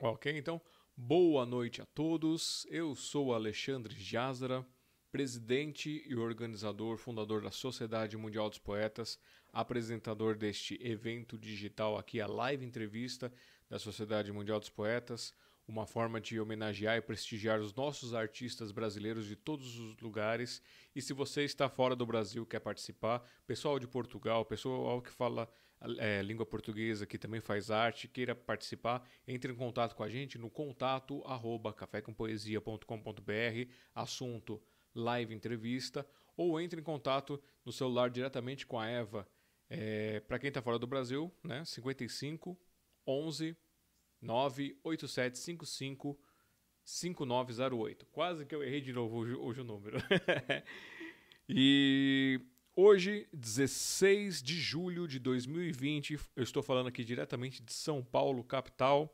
Ok, então, boa noite a todos. Eu sou Alexandre Jazara, presidente e organizador, fundador da Sociedade Mundial dos Poetas, apresentador deste evento digital aqui, a live entrevista da Sociedade Mundial dos Poetas, uma forma de homenagear e prestigiar os nossos artistas brasileiros de todos os lugares. E se você está fora do Brasil quer participar, pessoal de Portugal, pessoal que fala é, língua portuguesa, que também faz arte, queira participar, entre em contato com a gente no contato arroba cafécompoesia.com.br, assunto live entrevista, ou entre em contato no celular diretamente com a Eva. É, Para quem está fora do Brasil, né, 55 11 98755 5908. Quase que eu errei de novo hoje, hoje o número. e Hoje, 16 de julho de 2020, eu estou falando aqui diretamente de São Paulo, capital.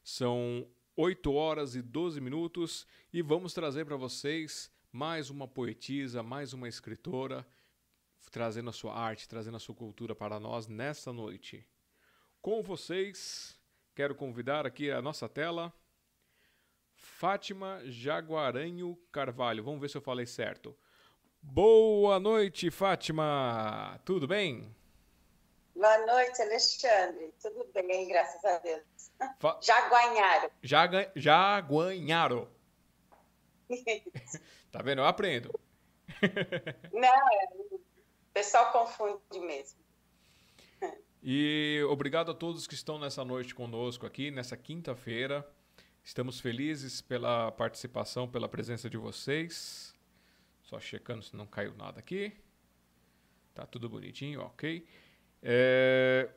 São 8 horas e 12 minutos e vamos trazer para vocês mais uma poetisa, mais uma escritora, trazendo a sua arte, trazendo a sua cultura para nós nessa noite. Com vocês, quero convidar aqui a nossa tela Fátima Jaguaranho Carvalho. Vamos ver se eu falei certo. Boa noite, Fátima. Tudo bem? Boa noite, Alexandre. Tudo bem, graças a Deus. Fa... Jaguanharo. Jaga... Jaguanharo. tá vendo? Eu aprendo. Não, o pessoal confunde mesmo. E obrigado a todos que estão nessa noite conosco aqui, nessa quinta-feira. Estamos felizes pela participação, pela presença de vocês. Só checando se não caiu nada aqui. Tá tudo bonitinho, ok. É...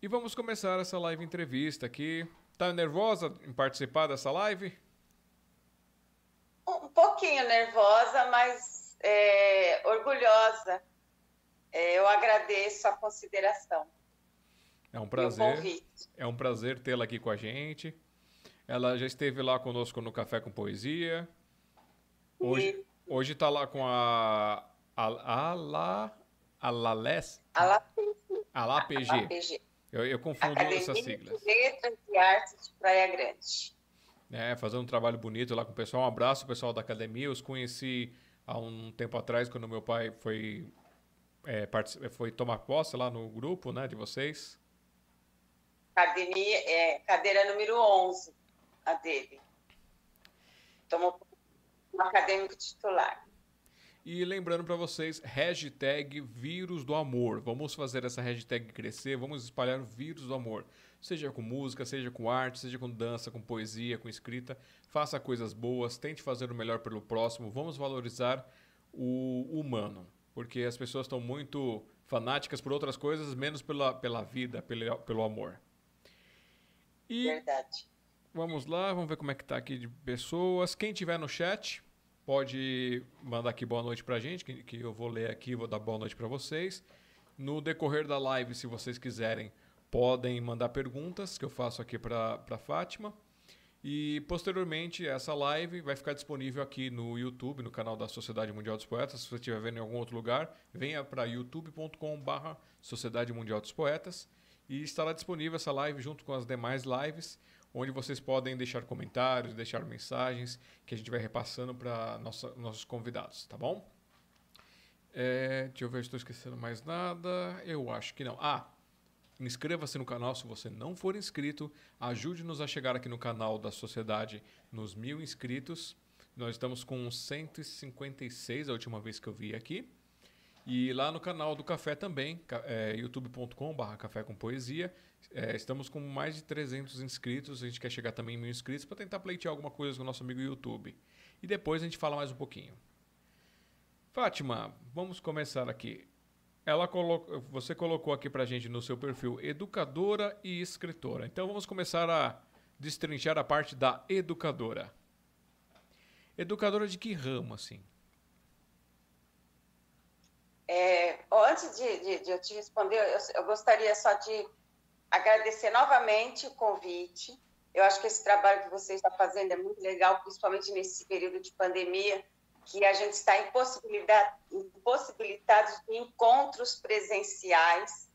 E vamos começar essa live entrevista aqui. Tá nervosa em participar dessa live? Um pouquinho nervosa, mas é, orgulhosa. É, eu agradeço a consideração. É um prazer. É um prazer tê-la aqui com a gente. Ela já esteve lá conosco no Café com Poesia. Hoje. Hoje está lá com a. A, a, la, a Lales? A La PG. Eu, eu confundo Academia essas siglas. De Letras e Artes de Praia Grande. É, fazendo um trabalho bonito lá com o pessoal. Um abraço pessoal da academia. Eu os conheci há um tempo atrás, quando meu pai foi, é, foi tomar posse lá no grupo né, de vocês. Academia, é, cadeira número 11, a dele. Tomou um acadêmico titular. E lembrando para vocês, hashtag vírus do amor. Vamos fazer essa hashtag crescer, vamos espalhar o vírus do amor. Seja com música, seja com arte, seja com dança, com poesia, com escrita. Faça coisas boas, tente fazer o melhor pelo próximo. Vamos valorizar o humano. Porque as pessoas estão muito fanáticas por outras coisas, menos pela, pela vida, pelo, pelo amor. E Verdade. Vamos lá, vamos ver como é que tá aqui de pessoas. Quem tiver no chat, pode mandar aqui boa noite para a gente, que, que eu vou ler aqui, vou dar boa noite para vocês. No decorrer da live, se vocês quiserem, podem mandar perguntas que eu faço aqui para a Fátima. E posteriormente, essa live vai ficar disponível aqui no YouTube, no canal da Sociedade Mundial dos Poetas. Se você estiver vendo em algum outro lugar, venha para youtube.com/barra Sociedade Mundial dos Poetas e estará disponível essa live junto com as demais lives onde vocês podem deixar comentários, deixar mensagens que a gente vai repassando para nossos convidados, tá bom? É, deixa eu ver se estou esquecendo mais nada. Eu acho que não. Ah, inscreva-se no canal se você não for inscrito. Ajude-nos a chegar aqui no canal da Sociedade nos mil inscritos. Nós estamos com 156 a última vez que eu vi aqui. E lá no canal do Café também, é, youtube.com.br Café com Poesia. É, estamos com mais de 300 inscritos. A gente quer chegar também em mil inscritos para tentar pleitear alguma coisa com o nosso amigo YouTube. E depois a gente fala mais um pouquinho. Fátima, vamos começar aqui. Ela você colocou aqui para a gente no seu perfil educadora e escritora. Então vamos começar a destrinchar a parte da educadora. Educadora de que ramo, assim? É, antes de, de, de, eu te responder, eu, eu, gostaria só de agradecer novamente o convite. Eu acho que esse trabalho que você está fazendo é muito legal, principalmente nesse período de pandemia, que a gente está impossibilitado, de encontros presenciais.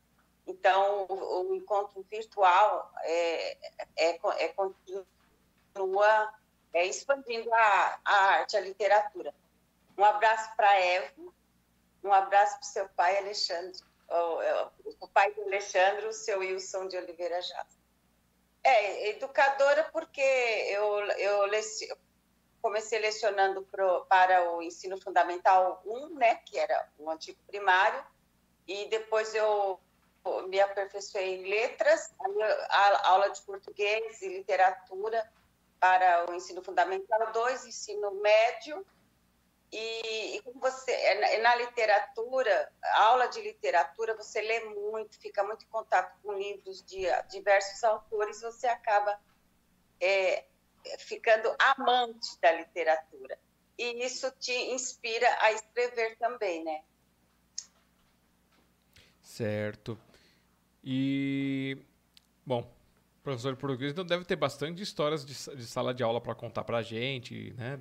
Então, o, o encontro virtual é, é, é, continua é, expandindo a, a arte, a literatura. Um abraço para Eva, um abraço para seu pai, Alexandre, o, pai do Alexandre, o seu Wilson de Oliveira Jazz. É, educadora porque eu, eu comecei lecionando pro, para o ensino fundamental 1, né, que era o antigo primário, e depois eu me aperfeiçoei em letras, a aula de português e literatura para o ensino fundamental 2, ensino médio, e, e você, é, na literatura, aula de literatura, você lê muito, fica muito em contato com livros de diversos autores, você acaba é, ficando amante da literatura. E isso te inspira a escrever também, né? Certo. E, bom, professor português então deve ter bastante histórias de, de sala de aula para contar para a gente, né?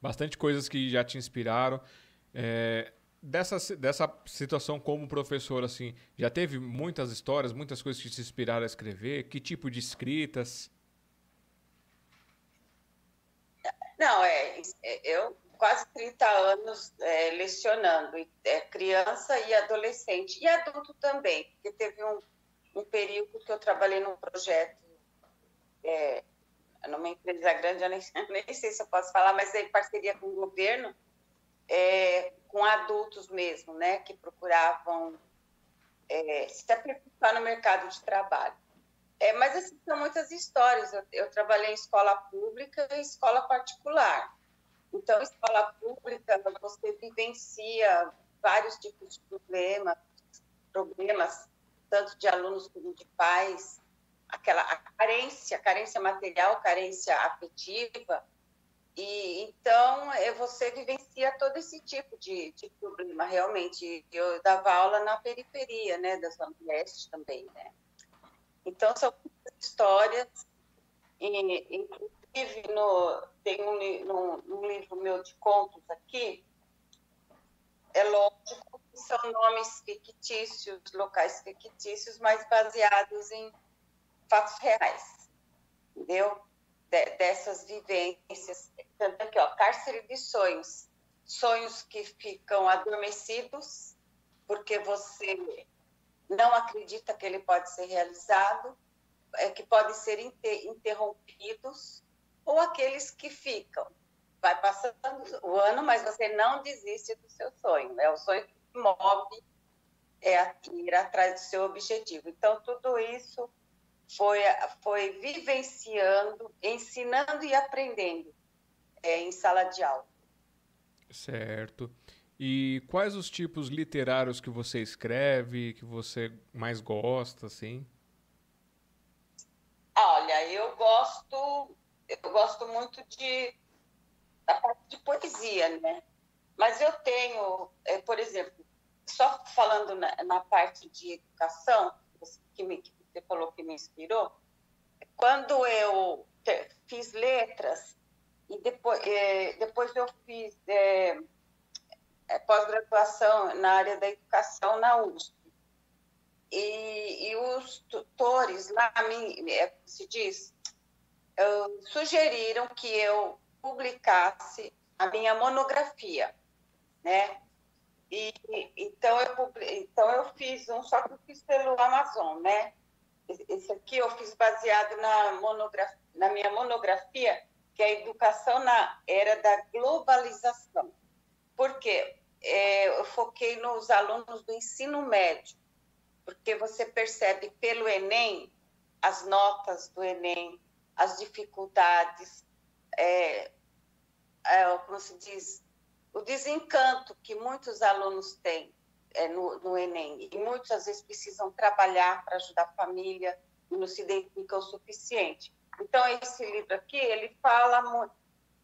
Bastante coisas que já te inspiraram. É, dessa, dessa situação como professor, assim, já teve muitas histórias, muitas coisas que te inspiraram a escrever? Que tipo de escritas? Não, é, é eu quase 30 anos é, lecionando, é, criança e adolescente, e adulto também, porque teve um, um período que eu trabalhei num projeto, é, numa empresa grande, eu nem, nem, sei se eu posso falar, mas em parceria com o governo, é, com adultos mesmo, né, que procuravam é, se aperfeiçoar no mercado de trabalho. É, mas assim, são muitas histórias. Eu, eu trabalhei em escola pública e escola particular. Então, escola pública, você vivencia vários tipos de problemas, problemas tanto de alunos como de pais, aquela carência, carência material, carência afetiva. E então você vivencia todo esse tipo de, de problema realmente. Eu dava aula na periferia, né, da Zona Leste também, né. Então são histórias, e, inclusive no, tem um, no, um livro meu de contos aqui, é lógico que são nomes fictícios, locais fictícios, mas baseados em fatos reais, entendeu? De, dessas vivências. Tanto aqui, ó, cárcere de sonhos. Sonhos que ficam adormecidos porque você não acredita que ele pode ser realizado, é, que podem ser inter, interrompidos, ou aqueles que ficam. Vai passando o ano, mas você não desiste do seu sonho. É o sonho que move é a ir atrás do seu objetivo. Então, tudo isso foi, foi vivenciando, ensinando e aprendendo é, em sala de aula. Certo. E quais os tipos literários que você escreve, que você mais gosta, assim? Olha, eu gosto, eu gosto muito de da parte de poesia, né? Mas eu tenho, é, por exemplo, só falando na, na parte de educação, que, me, que você falou que me inspirou, quando eu fiz letras e depois, é, depois eu fiz é, é, pós-graduação na área da educação na USP. E, e os tutores lá, é, se diz, sugeriram que eu publicasse a minha monografia, né? E, então, eu, então eu fiz um, só que eu fiz pelo Amazon, né? Esse aqui eu fiz baseado na, monografia, na minha monografia, que é a educação na era da globalização. Por quê? É, eu foquei nos alunos do ensino médio, porque você percebe pelo Enem, as notas do Enem, as dificuldades, é, é, como se diz, o desencanto que muitos alunos têm é, no, no, Enem. E muitas vezes precisam trabalhar para ajudar a família e não se dedicam o suficiente. Então, esse livro aqui, ele fala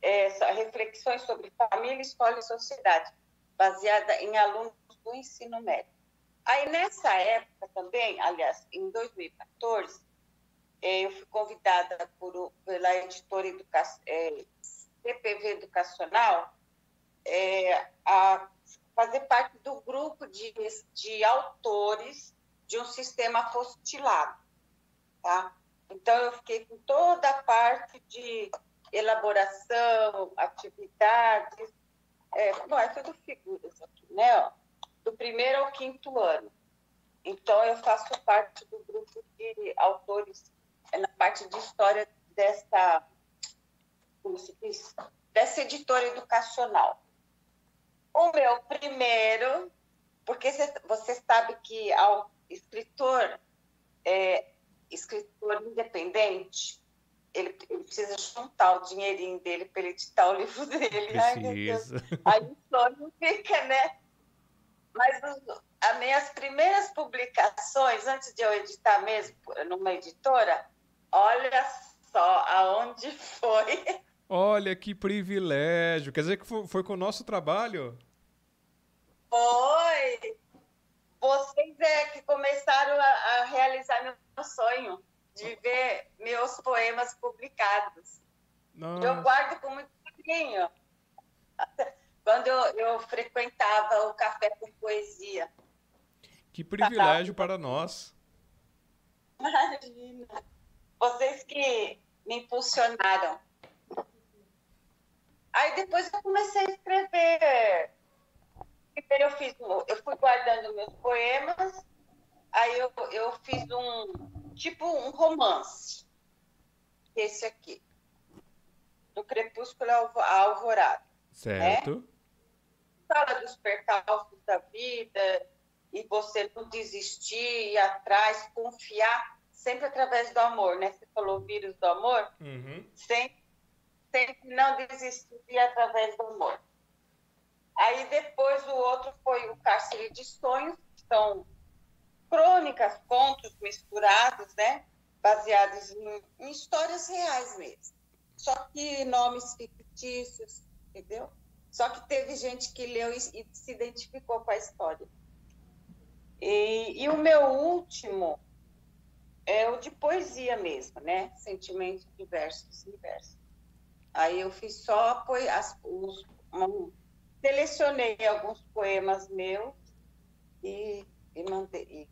é, reflexões sobre família, escola e sociedade, baseada em alunos do ensino médio. Aí, nessa época também, aliás, em 2014, é, eu fui convidada por, pela editora Educa é, CPV Educacional é, a fazer parte do grupo de, de autores de um sistema apostilado, tá? Então, eu fiquei com toda a parte de elaboração, atividades, é, bom, é tudo figuras aqui, né? Ó, do primeiro ao quinto ano. Então, eu faço parte do grupo de autores é, na parte de história dessa, como se diz, dessa editora educacional. O meu primeiro, porque você sabe que ao escritor, é, escritor independente, ele, ele, precisa juntar o dinheirinho dele para ele editar o livro dele. Precisa. Ai, Aí o sonho fica, né? Mas os, as minhas primeiras publicações, antes de eu editar mesmo numa editora, olha só aonde foi. Olha que privilégio. Quer dizer que foi, foi com o nosso trabalho? Foi. Vocês é que começaram a, a realizar meu sonho de ver meus poemas publicados. Nossa. Eu guardo com muito carinho. Quando eu, eu frequentava o Café com Poesia. Que privilégio para nós. Imagina. Vocês que me impulsionaram. Aí depois eu comecei a escrever. Primeiro eu fiz, eu fui guardando meus poemas, aí eu, eu fiz um, tipo um romance. Esse aqui. Do Crepúsculo à Alvorada. Certo. Né? Fala dos percalços da vida, e você não desistir, ir atrás, confiar, sempre através do amor, né? Você falou vírus do amor, uhum. sempre, sempre não desistir ir através do amor. Aí depois o outro foi o Cárcere de Sonhos, que são crônicas, contos misturados, né? Baseados em, em histórias reais mesmo. Só que nomes fictícios, entendeu? Só que teve gente que leu e, e se identificou com a história. E, e, o meu último é o de poesia mesmo, né? Sentimentos diversos, diversos. Aí eu fiz só as, os, selecionei alguns poemas meus e, e, mandei, e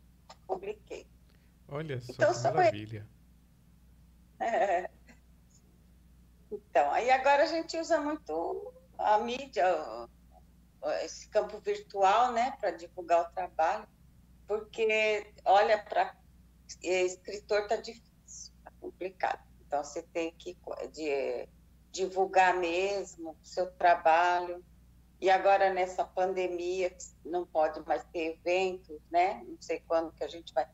publiquei. Olha só então, que maravilha. É. Então, aí agora a gente usa muito a mídia, esse campo virtual, né, para divulgar o trabalho porque olha para escritor tá difícil, tá complicado. Então você tem que de, divulgar mesmo o seu trabalho. E agora nessa pandemia não pode mais ter eventos, né? Não sei quando que a gente vai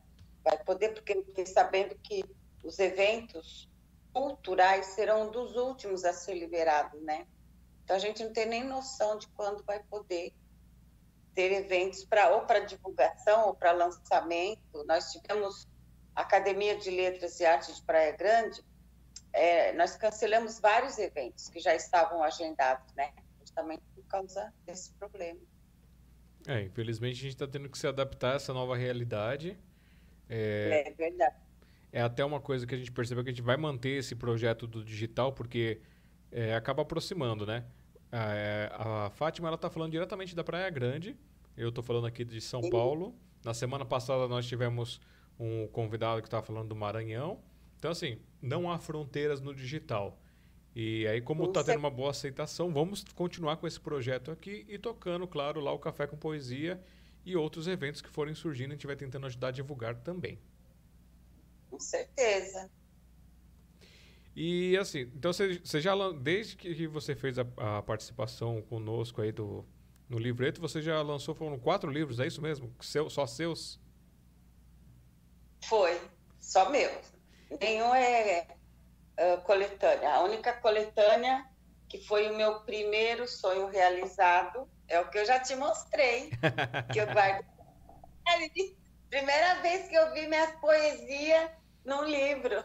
vai poder, porque fiquei sabendo que os eventos culturais serão dos últimos a ser liberados, né? Então a gente não tem nem noção de quando vai poder ter eventos para ou para divulgação ou para lançamento. Nós tivemos a Academia de Letras e Artes de Praia Grande, é, nós cancelamos vários eventos que já estavam agendados, né? Justamente por causa desse problema. É, infelizmente a gente está tendo que se adaptar a essa nova realidade. É, é verdade. É até uma coisa que a gente percebeu que a gente vai manter esse projeto do digital porque é, acaba aproximando, né? É, a Fátima ela está falando diretamente da Praia Grande. Eu estou falando aqui de São Paulo. Na semana passada nós tivemos um convidado que estava falando do Maranhão. Então, assim, não há fronteiras no digital. E aí, como está tendo uma boa aceitação, vamos continuar com esse projeto aqui e tocando, claro, lá o Café com Poesia e outros eventos que forem surgindo, a gente vai tentando ajudar a divulgar também. Com certeza. E assim, então você, você já desde que você fez a, a, participação conosco aí do no livreto, você já lançou foram quatro livros, é isso mesmo? Seu, só seus? Foi, só meus. Nenhum é uh, coletânea. A única coletânea que foi o meu primeiro sonho realizado é o que eu já te mostrei, que eu guardo. Primeira vez que eu vi minhas poesias num livro.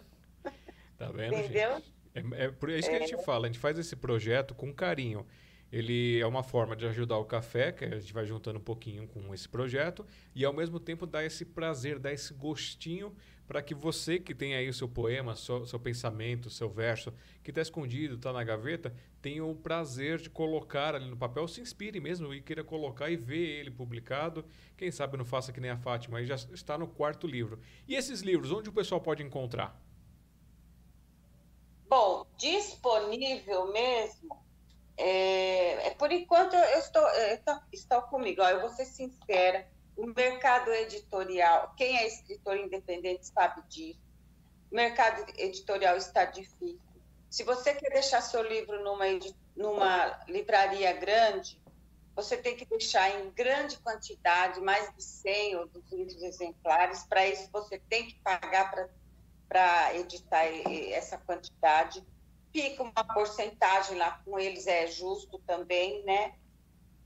Tá vendo, Entendeu? Gente? É, é por isso que é. a gente é. fala, a gente faz esse projeto com carinho. ele é uma forma de ajudar o café, que a gente vai juntando um pouquinho com esse projeto, e ao mesmo tempo dar esse prazer, dar esse gostinho para que você que tem aí o seu poema, seu, seu pensamento, seu verso, que está escondido, está na gaveta, tenha o prazer de colocar ali no papel, se inspire mesmo e queira colocar e ver ele publicado. Quem sabe não faça que nem a Fátima, aí já está no quarto livro. E esses livros, onde o pessoal pode encontrar? Bom, disponível mesmo. É, é por enquanto eu estou, eu estou comigo. Ó, eu vou ser sincera o mercado editorial, quem é escritor independente sabe disso. O mercado editorial está difícil. Se você quer deixar seu livro numa, numa livraria grande, você tem que deixar em grande quantidade, mais de 100 ou 200 exemplares. Para isso, você tem que pagar para editar essa quantidade. Fica uma porcentagem lá com eles, é justo também, né?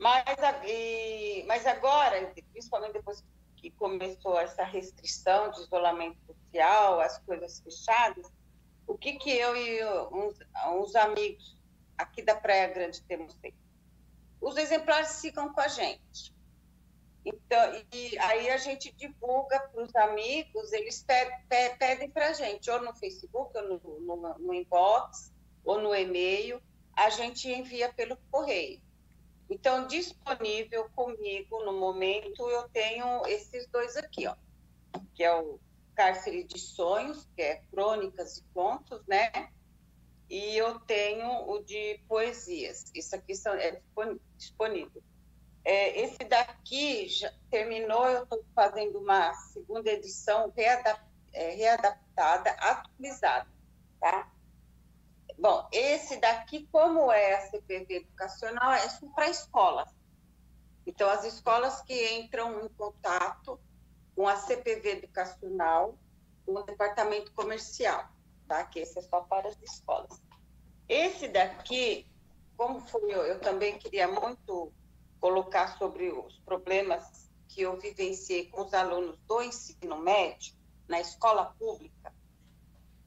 Mas, e, mas agora, principalmente depois que começou essa restrição de isolamento social, as coisas fechadas, o que, que eu e uns, uns amigos aqui da Praia Grande temos feito? Os exemplares ficam com a gente. Então, e aí a gente divulga para os amigos, eles pedem, pedem para a gente, ou no Facebook, ou no, no, no inbox, ou no e-mail, a gente envia pelo correio. Então, disponível comigo no momento, eu tenho esses dois aqui, ó, que é o Cárcere de Sonhos, que é crônicas e contos, né? E eu tenho o de poesias. Isso aqui são, é disponível. É, esse daqui já terminou, eu estou fazendo uma segunda edição readap, é, readaptada, atualizada, tá? Bom, esse daqui, como é a CPV educacional, é para escolas. Então, as escolas que entram em contato com a CPV educacional, com o departamento comercial, tá? Que esse é só para as escolas. Esse daqui, como foi eu, eu também queria muito colocar sobre os problemas que eu vivenciei com os alunos do ensino médio na escola pública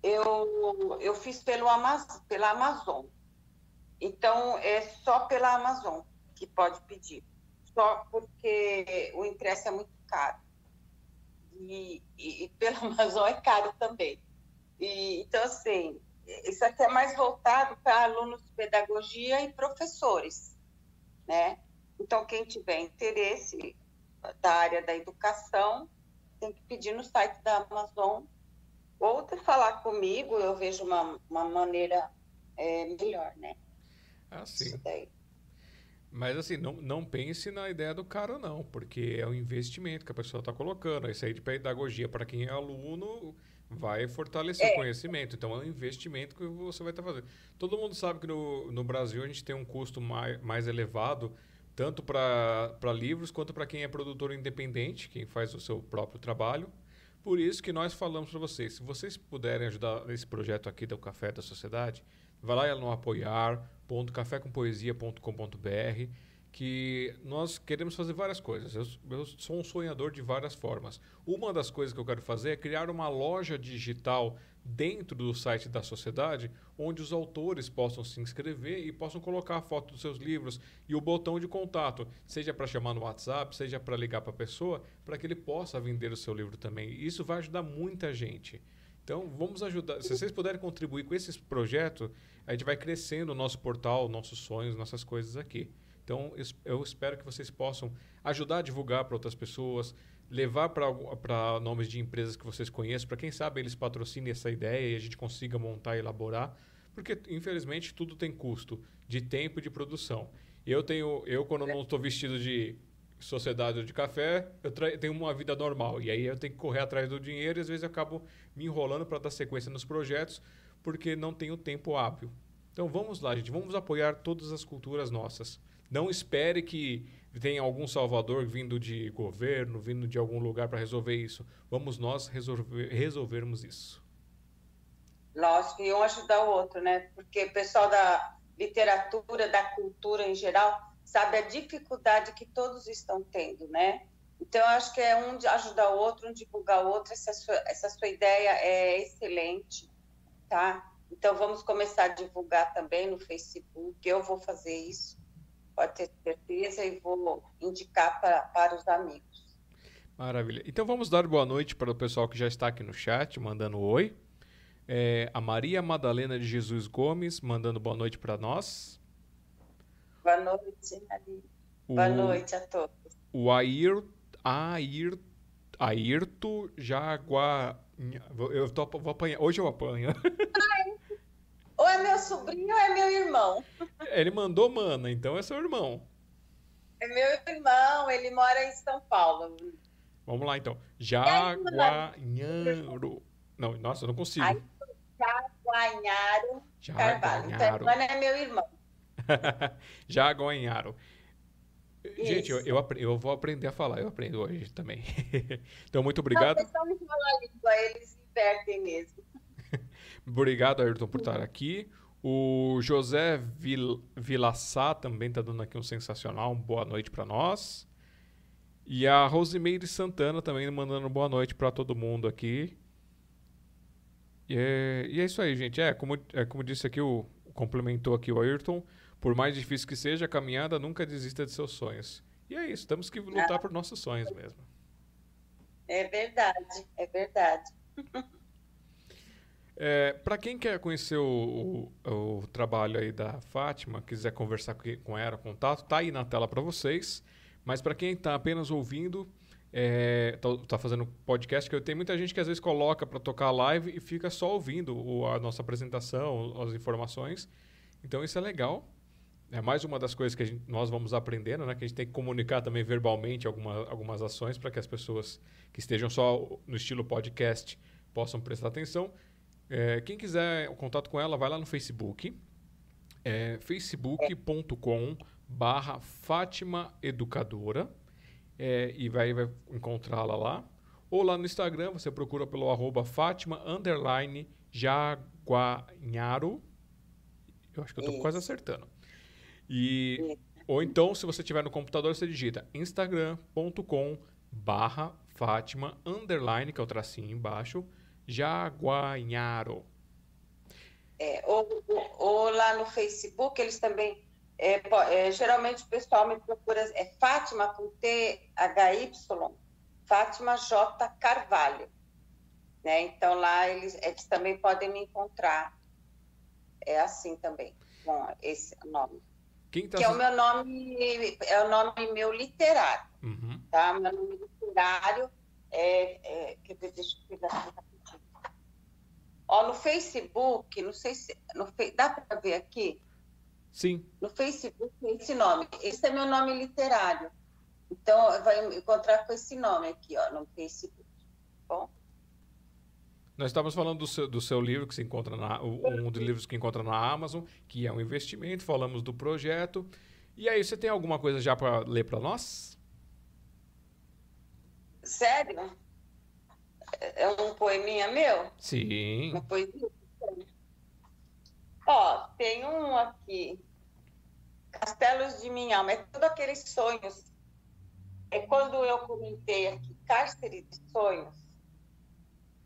eu, eu fiz pelo Amaz, pela Amazon. Então, é só pela Amazon que pode pedir. Só porque o ingresso é muito caro. E, e, e pela Amazon é caro também. E, então, assim, isso aqui é mais voltado para alunos de pedagogia e professores, né? Então, quem tiver interesse da área da educação, tem que pedir no site da Amazon ou falar comigo, eu vejo uma, uma maneira é, melhor, né? Ah, sim. Mas assim, não, não pense na ideia do cara, não, porque é um investimento que a pessoa está colocando. Isso aí de pedagogia para quem é aluno vai fortalecer é. o conhecimento. Então é um investimento que você vai estar tá fazendo. Todo mundo sabe que no, no Brasil a gente tem um custo mais, mais elevado, tanto para livros quanto para quem é produtor independente, quem faz o seu próprio trabalho. Por isso que nós falamos para vocês, se vocês puderem ajudar esse projeto aqui do Café da Sociedade, vai lá no apoiar.cafécompoesia.com.br que nós queremos fazer várias coisas. Eu, eu, sou um sonhador de várias formas. Uma das coisas que eu quero fazer é criar uma loja digital dentro do site da sociedade, onde os autores possam se inscrever e possam colocar a foto dos seus livros e o botão de contato, seja para chamar no WhatsApp, seja para ligar para a pessoa, para que ele possa vender o seu livro também. Isso vai ajudar muita gente. Então, vamos ajudar. Se vocês puderem contribuir com esse projeto, a gente vai crescendo o nosso portal, nossos sonhos, nossas coisas aqui. Então, eu espero que vocês possam ajudar a divulgar para outras pessoas, levar para nomes de empresas que vocês conhecem, para quem sabe eles patrocinem essa ideia e a gente consiga montar e elaborar, porque infelizmente tudo tem custo de tempo e de produção. Eu tenho, eu quando não estou vestido de sociedade de café, eu tenho uma vida normal e aí eu tenho que correr atrás do dinheiro e às vezes eu acabo me enrolando para dar sequência nos projetos porque não tenho tempo hábil. Então vamos lá, gente, vamos apoiar todas as culturas nossas. Não espere que tenha algum salvador vindo de governo, vindo de algum lugar para resolver isso. Vamos nós resolver, resolvermos isso. Lógico, e um ajudar o outro, né? Porque o pessoal da literatura, da cultura em geral, sabe a dificuldade que todos estão tendo, né? Então, eu acho que é um ajudar o outro, um divulgar o outro. Essa sua, essa sua ideia é excelente, tá? Então, vamos começar a divulgar também no Facebook. Eu vou fazer isso pode ter certeza, e vou indicar pra, para os amigos. Maravilha. Então vamos dar boa noite para o pessoal que já está aqui no chat, mandando oi. É, a Maria Madalena de Jesus Gomes mandando boa noite para nós. Boa noite, Maria. O, Boa noite a todos. O Air, Air, Ayrto Jagua. Eu tô, vou apanhar. Hoje eu apanho. Ou é meu sobrinho ou é meu irmão. Ele mandou mana, então é seu irmão. É meu irmão, ele mora em São Paulo. Vamos lá então. Jaguanharo. Não, nossa, eu não consigo. Aí, Jaguanharo Carvalho. Então. Mano é meu irmão. Jaguanharo. Gente, eu, eu, eu vou aprender a falar, eu aprendo hoje também. então, muito Não, obrigado. eles não falam a língua, eles invertem mesmo. Obrigado, Ayrton, por estar aqui. O José Vil Vilaçá também está dando aqui um sensacional, um boa noite para nós. E a Rosimeire Santana também mandando boa noite para todo mundo aqui. E é, e é isso aí, gente. É como, é como disse aqui, o, complementou aqui o Ayrton. Por mais difícil que seja a caminhada, nunca desista de seus sonhos. E é isso, temos que lutar por nossos sonhos mesmo. É verdade, é verdade. É, para quem quer conhecer o, o- o trabalho aí da Fátima, quiser conversar com ela, contato, tá aí na tela para vocês. Mas para quem está apenas ouvindo, é, tá, tá fazendo podcast, que eu tenho muita gente que às vezes coloca para tocar live e fica só ouvindo o- a nossa apresentação, as informações. Então isso é legal. É mais uma das coisas que gente- nós vamos aprendendo, né? Que a gente tem que comunicar também verbalmente alguma, algumas ações para que as pessoas que estejam só no estilo podcast possam prestar atenção. É, quem quiser o contato com ela, vai lá no Facebook. É, facebook.com barra Fátima Educadora. É, e vai, vai encontrá-la lá. Ou lá no Instagram, você procura pelo arroba Fátima underline Jaguanharo. Eu acho que eu estou quase acertando. E, ou então, se você tiver no computador, você digita instagram.com barra Fátima underline, que é o tracinho embaixo, Jaguanharo. É, ou, ou- ou lá no Facebook, eles também. é, é, geralmente o pessoal me procura. É Fátima com T-H-Y, Fátima J. Carvalho. Né? Então lá eles, eles também podem me encontrar. É assim também, com esse nome. Quem tá Que é o meu nome, é o nome meu literário, Uhum. tá? Meu nome literário é. é deixa eu pegar rapidinho. Ó, no Facebook, não sei se. No, dá para ver aqui? Sim. No Facebook tem esse nome. Esse é meu nome literário. Então, vai encontrar com esse nome aqui, ó, no Facebook. Bom, Nós estávamos falando do seu, do seu livro que se encontra na um dos livros que encontra na Amazon, que é um investimento. Falamos do projeto. E aí, você tem alguma coisa já para ler para nós? sério? É um poeminha meu? Sim. Uma poesia? Ó, tem um aqui. Castelos de minha alma. É todos aqueles sonhos. É quando eu comentei aqui, cárcere de sonhos,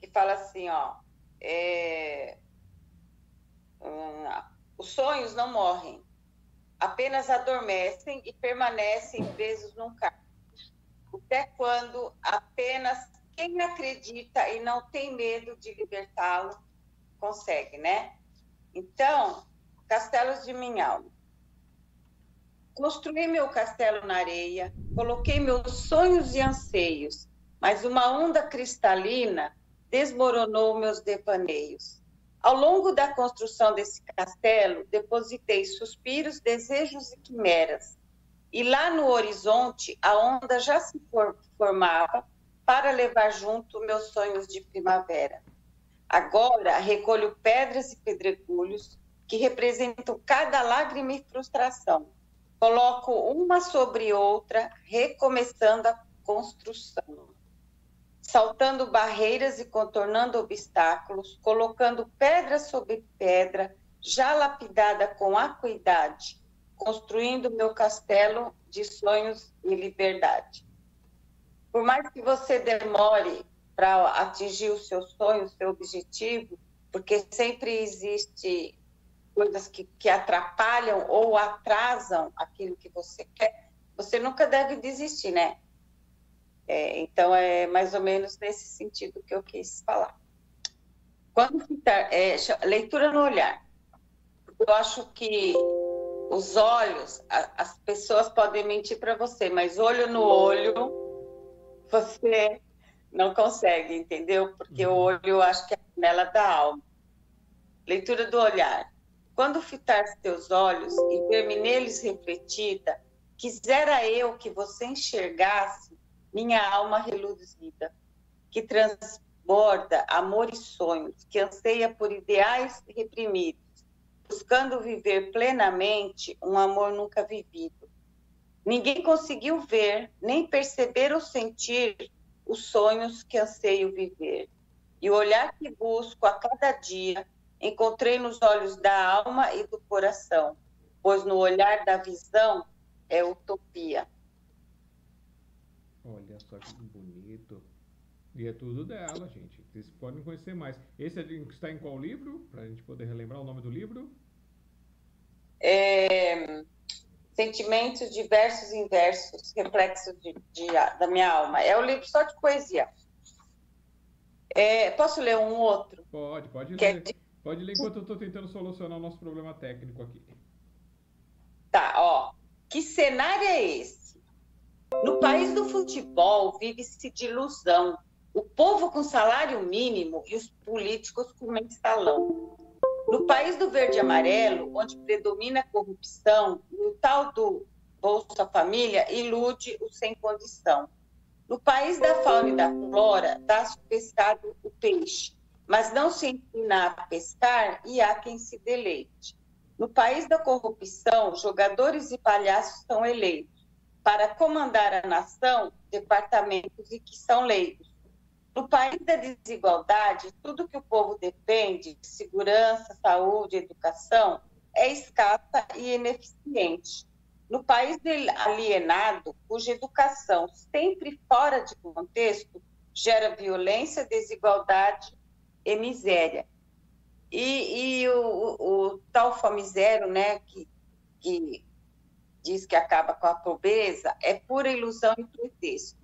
que fala assim, ó. é, hum, os sonhos não morrem, apenas adormecem e permanecem presos num cárcere. Até quando apenas quem acredita e não tem medo de libertá-lo consegue, né? Então, castelos de minha alma. Construí meu castelo na areia, coloquei meus sonhos e anseios, mas uma onda cristalina desmoronou meus devaneios. Ao longo da construção desse castelo, depositei suspiros, desejos e quimeras. E lá no horizonte, a onda já se for- formava para levar junto meus sonhos de primavera. Agora recolho pedras e pedregulhos que representam cada lágrima e frustração. Coloco uma sobre outra, recomeçando a construção. Saltando barreiras e contornando obstáculos, colocando pedra sobre pedra, já lapidada com acuidade, construindo meu castelo de sonhos e liberdade. Por mais que você demore para atingir o seu sonho, o seu objetivo, porque sempre existe coisas que, que atrapalham ou atrasam aquilo que você quer, você nunca deve desistir, né? É, então, é mais ou menos nesse sentido que eu quis falar. Quando é, leitura no olhar. Eu acho que os olhos, as pessoas podem mentir para você, mas olho no olho, você não consegue, entendeu? Porque o olho, eu acho que é a janela da alma. Leitura do olhar. Quando fitar teus olhos e ver-me neles refletida, quisera eu que você enxergasse minha alma reluzida, que transborda amor e sonhos, que anseia por ideais reprimidos, buscando viver plenamente um amor nunca vivido. Ninguém conseguiu ver, nem perceber ou sentir os sonhos que anseio viver. E o olhar que busco a cada dia encontrei nos olhos da alma e do coração, pois no olhar da visão é utopia. Olha só que bonito. E é tudo dela, gente. Vocês podem conhecer mais. Esse é está em qual livro? Para a gente poder relembrar o nome do livro? É... Sentimentos diversos e inversos, reflexos de, de, da minha alma. É o um livro só de poesia. É... Posso ler um outro? Pode, pode é ler. É de... Pode ler enquanto eu estou tentando solucionar o nosso problema técnico aqui. Tá, ó. Que cenário é esse? No país do futebol, vive-se de ilusão. O povo com salário mínimo e os políticos com mensalão. No país do verde e amarelo, onde predomina a corrupção, o tal do Bolsa Família ilude o sem condição. No país da fauna e da flora, dá-se pescado o peixe, mas não se ensina a pescar e há quem se deleite. No país da corrupção, jogadores e palhaços são eleitos para comandar a nação departamentos e que são leigos. No país da desigualdade, tudo que o povo depende, segurança, saúde, educação, é escassa e ineficiente. No país alienado, cuja educação, sempre fora de contexto, gera violência, desigualdade e miséria. E, e o, o, o tal famizero, né, que, que diz que acaba com a pobreza é pura ilusão e pretexto.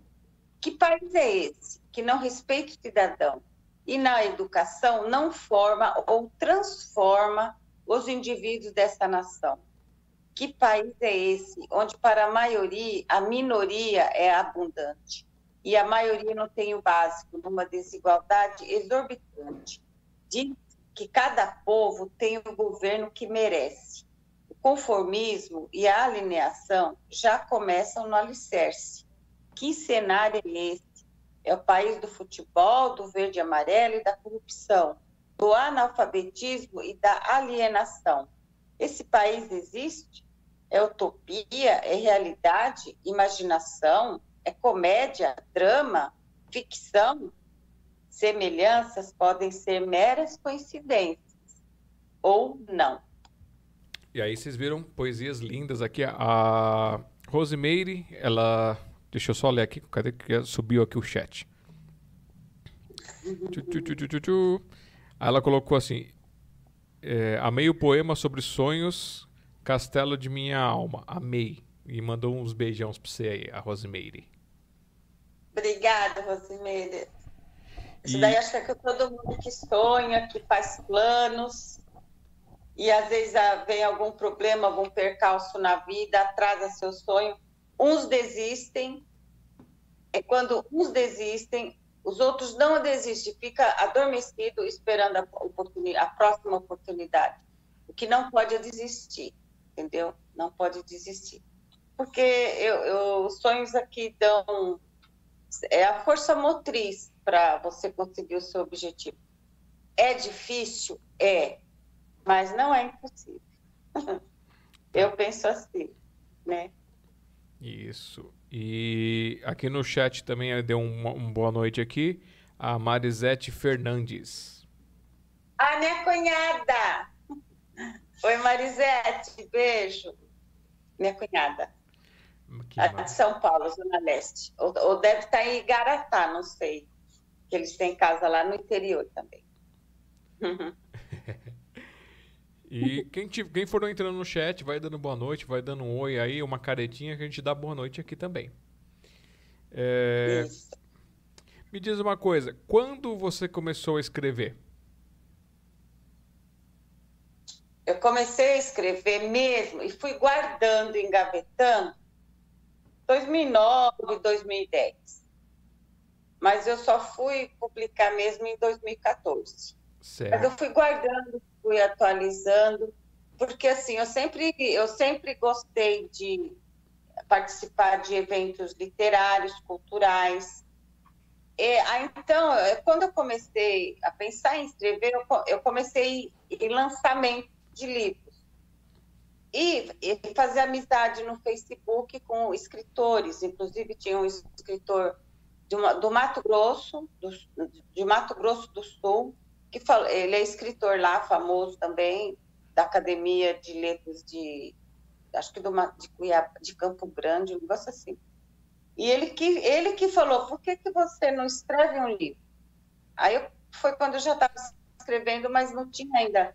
Que país é esse que não respeita o cidadão e na educação não forma ou transforma os indivíduos dessa nação? Que país é esse onde para a maioria a minoria é abundante e a maioria não tem o básico, numa desigualdade exorbitante? Diz que cada povo tem o governo que merece conformismo e a alineação já começam no alicerce. Que cenário é esse? É o país do futebol, do verde e amarelo e da corrupção, do analfabetismo e da alienação. Esse país existe? É utopia? É realidade? Imaginação? É comédia? Drama? Ficção? Semelhanças podem ser meras coincidências ou não. E aí vocês viram poesias lindas aqui. A Rosemary, ela. Deixa eu só ler aqui. Cadê que subiu aqui o chat? Aí ela colocou assim: é, Amei o poema sobre sonhos, castelo de minha alma. Amei. E mandou uns beijões pra você aí, a Rosemary. Obrigada, Rosemary. Isso e... daí acho que é todo mundo que sonha, que faz planos e às vezes ah, vem algum problema, algum percalço na vida, atrasa seu sonho. Uns desistem, é quando uns desistem, os outros não desistem, fica adormecido esperando a, a próxima oportunidade. O que não pode é desistir, entendeu? Não pode desistir. Porque eu, eu, os sonhos aqui dão é a força motriz para você conseguir o seu objetivo. É difícil? É mas não é impossível. Eu penso assim, né? Isso. E aqui no chat também deu uma, uma boa noite aqui. A Marisete Fernandes. A minha cunhada. Oi, Marisete, beijo. Minha cunhada. Que de São Paulo, Zona Leste. Ou, ou deve estar em Igaratá, não sei. Que eles têm casa lá no interior também. E quem, te, quem for entrando no chat, vai dando boa noite, vai dando um oi aí, uma caretinha que a gente dá boa noite aqui também. É, me diz uma coisa, quando você começou a escrever? Eu comecei a escrever mesmo e fui guardando, engavetando 2009, 2010. Mas eu só fui publicar mesmo em 2014. Certo. Mas eu fui guardando, fui atualizando, porque assim, eu sempre, eu sempre gostei de participar de eventos literários, culturais. E, então, quando eu comecei a pensar em escrever, eu, comecei em lançamento de livros. E, fazer amizade no Facebook com escritores, inclusive tinha um escritor do Mato Grosso, do, de Mato Grosso do Sul, que fala, ele é escritor lá, famoso também, da Academia de Letras de, acho que do, de, Cuiabá, de Campo Grande, um negócio assim. E ele que, ele que falou, por que, que você não escreve um livro? Aí eu, foi quando eu já estava escrevendo, mas não tinha ainda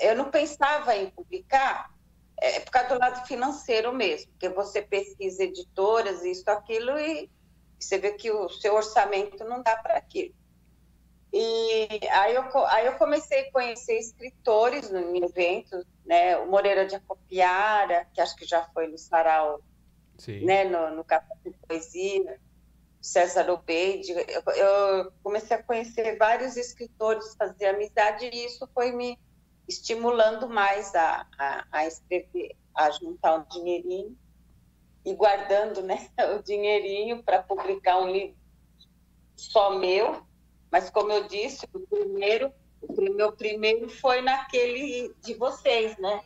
eu não pensava em publicar é, por causa do lado financeiro mesmo, porque você pesquisa editoras, isso, aquilo, e você vê que o seu orçamento não dá para aquilo. E aí eu, aí eu comecei a conhecer escritores no, em eventos, né? O Moreira de Acopiara, que acho que já foi no Sarau, Sim. né? no, no Café de Poesia, César Obeide. Eu, eu comecei a conhecer vários escritores, fazer amizade, e isso foi me estimulando mais a, a, a escrever, a juntar um dinheirinho e guardando né, o dinheirinho para publicar um livro só meu. Mas, como eu disse, o primeiro, o meu primeiro foi naquele de vocês, né?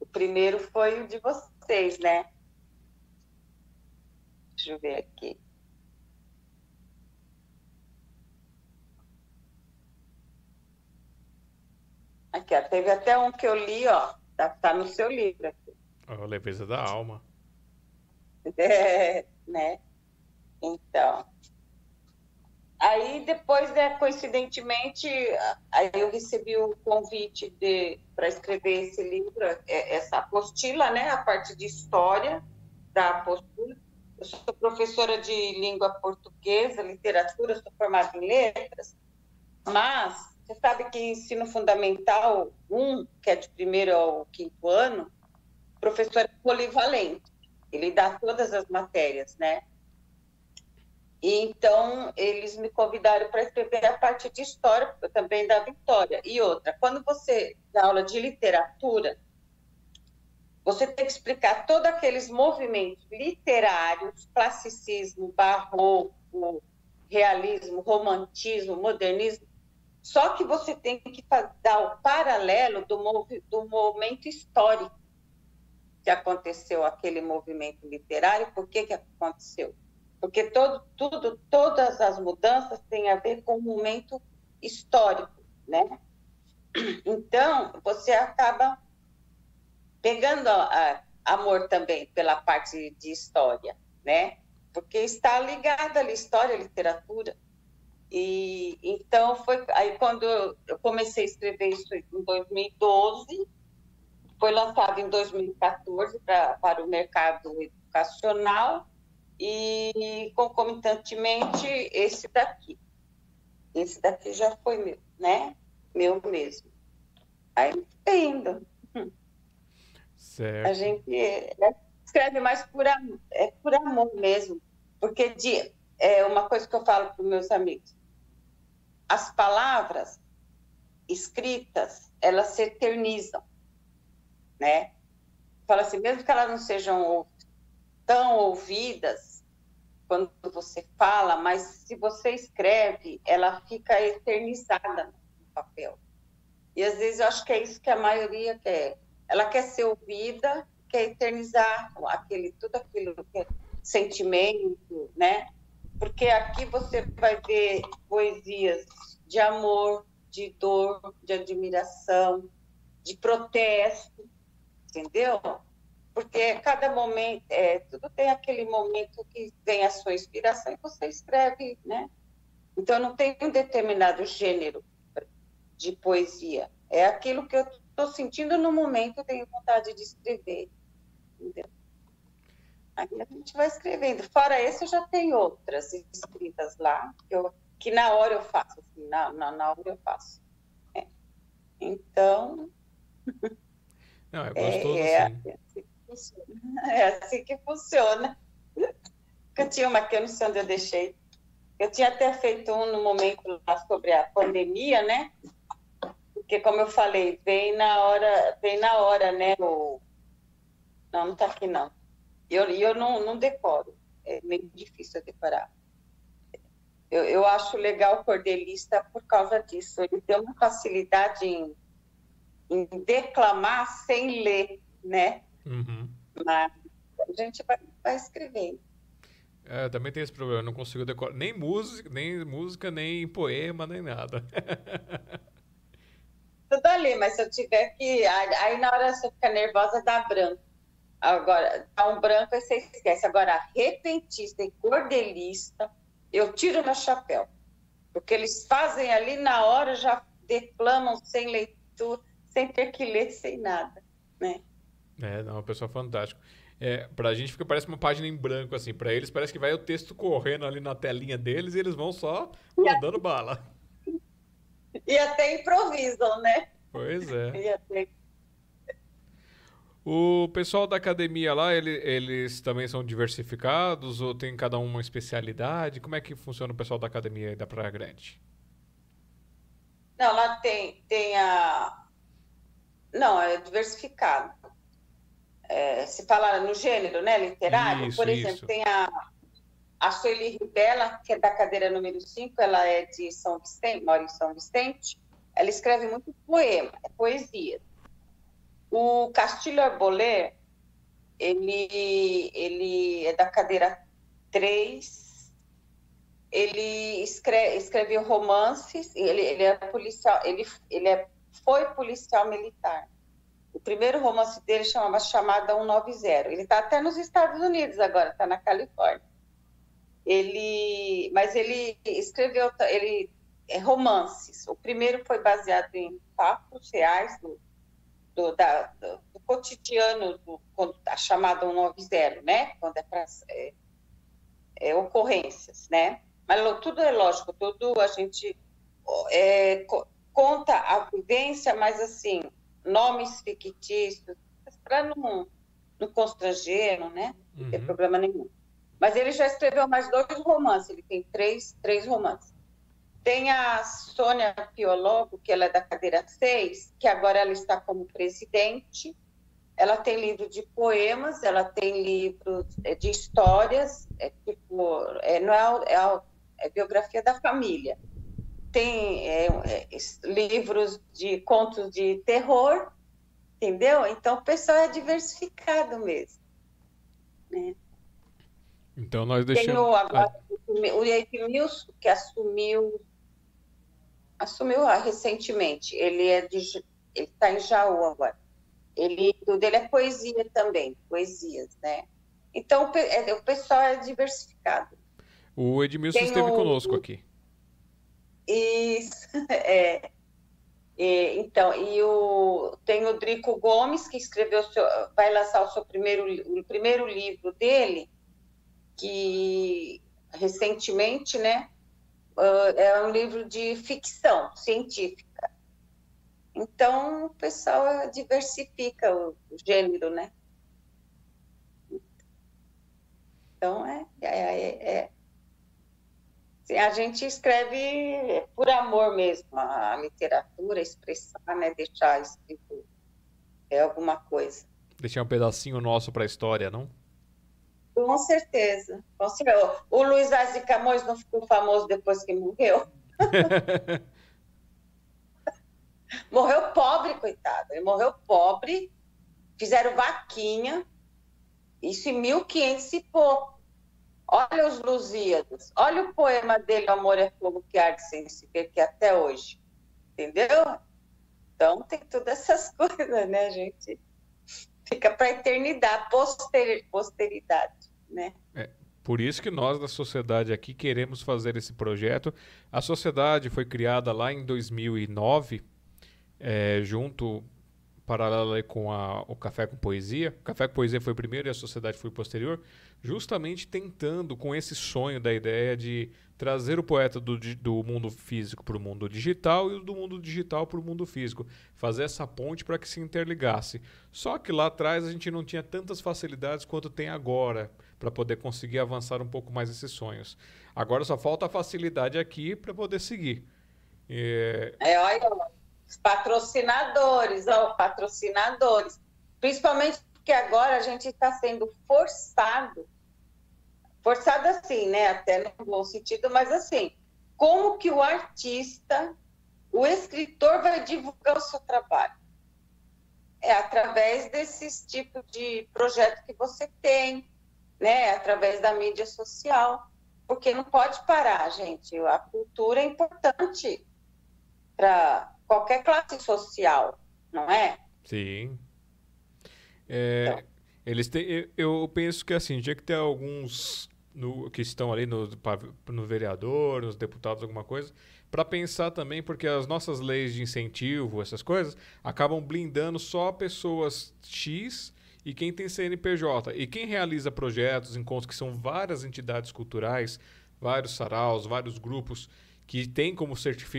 O primeiro foi o de vocês, né? Deixa eu ver aqui. Aqui, ó, teve até um que eu li, ó, tá, tá no seu livro aqui. A leveza da alma. É, né? Então. Aí depois, né, coincidentemente, aí eu recebi o convite para escrever esse livro, é, essa apostila, né, a parte de história da apostila. Eu sou professora de língua portuguesa, literatura, sou formada em letras, mas você sabe que ensino fundamental 1, que é de primeiro ao quinto ano, o professor é polivalente. Ele dá todas as matérias, né? E então eles me convidaram para escrever a parte de história, também da Vitória. E outra, quando você dá aula de literatura, você tem que explicar todos aqueles movimentos literários, classicismo, barroco, realismo, romantismo, modernismo, só que você tem que dar o paralelo do, do momento histórico que aconteceu aquele movimento literário. Por que, que aconteceu? Porque todo, tudo, todas as mudanças têm a ver com o momento histórico, né? Então, você acaba pegando a, a, amor também pela parte de história, né? Porque está ligada à história, à literatura. E então foi aí quando eu comecei a escrever isso em 2012, foi lançado em 2014 pra, para o mercado educacional e concomitantemente esse daqui. Esse daqui já foi meu, né? Meu mesmo. Aí indo. Certo. A gente é, escreve mais por, é por amor mesmo. Porque de, é uma coisa que eu falo para os meus amigos as palavras escritas, elas se eternizam, né? Fala assim, mesmo que elas não sejam tão ouvidas quando você fala, mas se você escreve, ela fica eternizada no papel. E às vezes eu acho que é isso que a maioria quer. Ela quer ser ouvida, quer eternizar aquele tudo aquilo que é sentimento, né? porque aqui você vai ver poesias de amor, de dor, de admiração, de protesto, entendeu? Porque cada momento, é, tudo tem aquele momento que vem a sua inspiração e você escreve, né? Então não tem um determinado gênero de poesia. É aquilo que eu estou sentindo no momento, eu tenho vontade de escrever. Entendeu? Aí a gente vai escrevendo. Fora esse, eu já tenho outras escritas lá, que, eu, que na hora eu faço, assim, na, na, na hora eu faço. É. Então. Não, é gostoso é, é, assim. É assim que funciona. Eu tinha uma que eu não sei onde eu deixei. Eu tinha até feito um no momento lá sobre a pandemia, né? Porque, como eu falei, vem na hora, vem na hora, né? Não, não está aqui, não. Eu, eu não, não decoro. É meio difícil decorar. Eu, eu acho legal o cordelista por causa disso. Ele tem uma facilidade em, em declamar sem ler, né? Uhum. Mas a gente vai, vai escrevendo. É, também tem esse problema, eu não consigo decorar nem música, nem música, nem poema, nem nada. Tudo ali, mas se eu tiver que. Aí na hora você fica nervosa, dá branco. Agora, dá um branco e você esquece. Agora, repentista e cordelista, eu tiro meu chapéu. Porque eles fazem ali na hora, já declamam sem leitura, sem ter que ler, sem nada. Né? É, não, uma pessoa fantástica. É, pra gente fica, parece uma página em branco, assim. Pra eles parece que vai o texto correndo ali na telinha deles e eles vão só mandando bala. E até improvisam, né? Pois é. Até... O pessoal da academia lá, ele, eles também são diversificados ou tem cada um uma especialidade? Como é que funciona o pessoal da academia da Praia Grande? Não, lá tem, tem a... Não, é diversificado é, se fala no gênero, né, literário, isso, por exemplo, isso. tem a, a Sueli Ribella, que é da cadeira número 5, ela é de São Vicente, mora em São Vicente, ela escreve muito poema, é poesia. O Castilho Arbolé, ele, ele é da cadeira 3, ele escreve, escreveu romances, ele, ele é policial, ele, ele é, foi policial militar. O primeiro romance dele chamava Chamada 190. Ele está até nos Estados Unidos agora, está na Califórnia. Ele, mas ele escreveu ele é, romances. O primeiro foi baseado em fatos reais do, do, da, do, do cotidiano, do, quando a tá chamada 190, né? Quando é para é, é, ocorrências, né? Mas tudo é lógico, tudo a gente é, conta a vivência, mas assim nomes fictícios, para não, não constranger, né? Não uhum. tem problema nenhum. Mas ele já escreveu mais dois romances, ele tem três, três romances. Tem a Sônia Piologo, que ela é da cadeira 6, que agora ela está como presidente. Ela tem livro de poemas, ela tem livro de histórias, é tipo, é, não é, é, é biografia da família tem é, é, livros de contos de terror, entendeu? Então o pessoal é diversificado mesmo. Né? Então nós deixamos. Tem o, agora, o Edmilson, que assumiu assumiu ah, recentemente. Ele é de ele está em Jaú agora. Ele tudo dele é poesia também, poesias, né? Então o é, pessoal é diversificado. O Edmilson Tem esteve o, conosco aqui. Isso, é. E, então, e o, tem o Drico Gomes, que escreveu, seu, vai lançar o seu primeiro, o primeiro livro dele, que recentemente, né, é um livro de ficção científica. Então, o pessoal diversifica o, o gênero, né? Então, é, é, é, a gente escreve por amor mesmo, a literatura, expressar, né, deixar escrito é alguma coisa. Deixar um pedacinho nosso para a história, não? Com certeza. Com certeza. O Luiz Vaz de Camões não ficou famoso depois que morreu? morreu pobre, coitado. Ele morreu pobre, fizeram vaquinha, isso em 1500 e pouco. Olha os Lusíadas, olha o poema dele, Amor é Fogo que Arde Sem Se Ver, que é até hoje. Entendeu? Então, tem todas essas coisas, né, gente? Fica para a eternidade, poster, posteridade, né? É, Por isso que nós da sociedade aqui queremos fazer esse projeto. A sociedade foi criada lá em 2009, é, junto paralela com a, o Café com Poesia. O Café com Poesia foi primeiro e a sociedade foi posterior, justamente tentando com esse sonho da ideia de trazer o poeta do, do mundo físico para o mundo digital e do mundo digital para o mundo físico, fazer essa ponte para que se interligasse. Só que lá atrás a gente não tinha tantas facilidades quanto tem agora para poder conseguir avançar um pouco mais esses sonhos. Agora só falta a facilidade aqui para poder seguir. É... é, olha, os patrocinadores, ó, patrocinadores. Principalmente porque agora a gente está sendo forçado, forçado assim, né? Até no bom sentido, mas assim, como que o artista, o escritor vai divulgar o seu trabalho? É através desses tipos de projeto que você tem, né, através da mídia social, porque não pode parar, gente. A cultura é importante para qualquer classe social, não é? Sim. É, então. Eles têm, eu penso que assim, tinha que ter alguns no, que estão ali no, no vereador, nos deputados, alguma coisa, para pensar também, porque as nossas leis de incentivo, essas coisas, acabam blindando só pessoas X e quem tem CNPJ. E quem realiza projetos, encontros, que são várias entidades culturais, vários saraus, vários grupos que tem como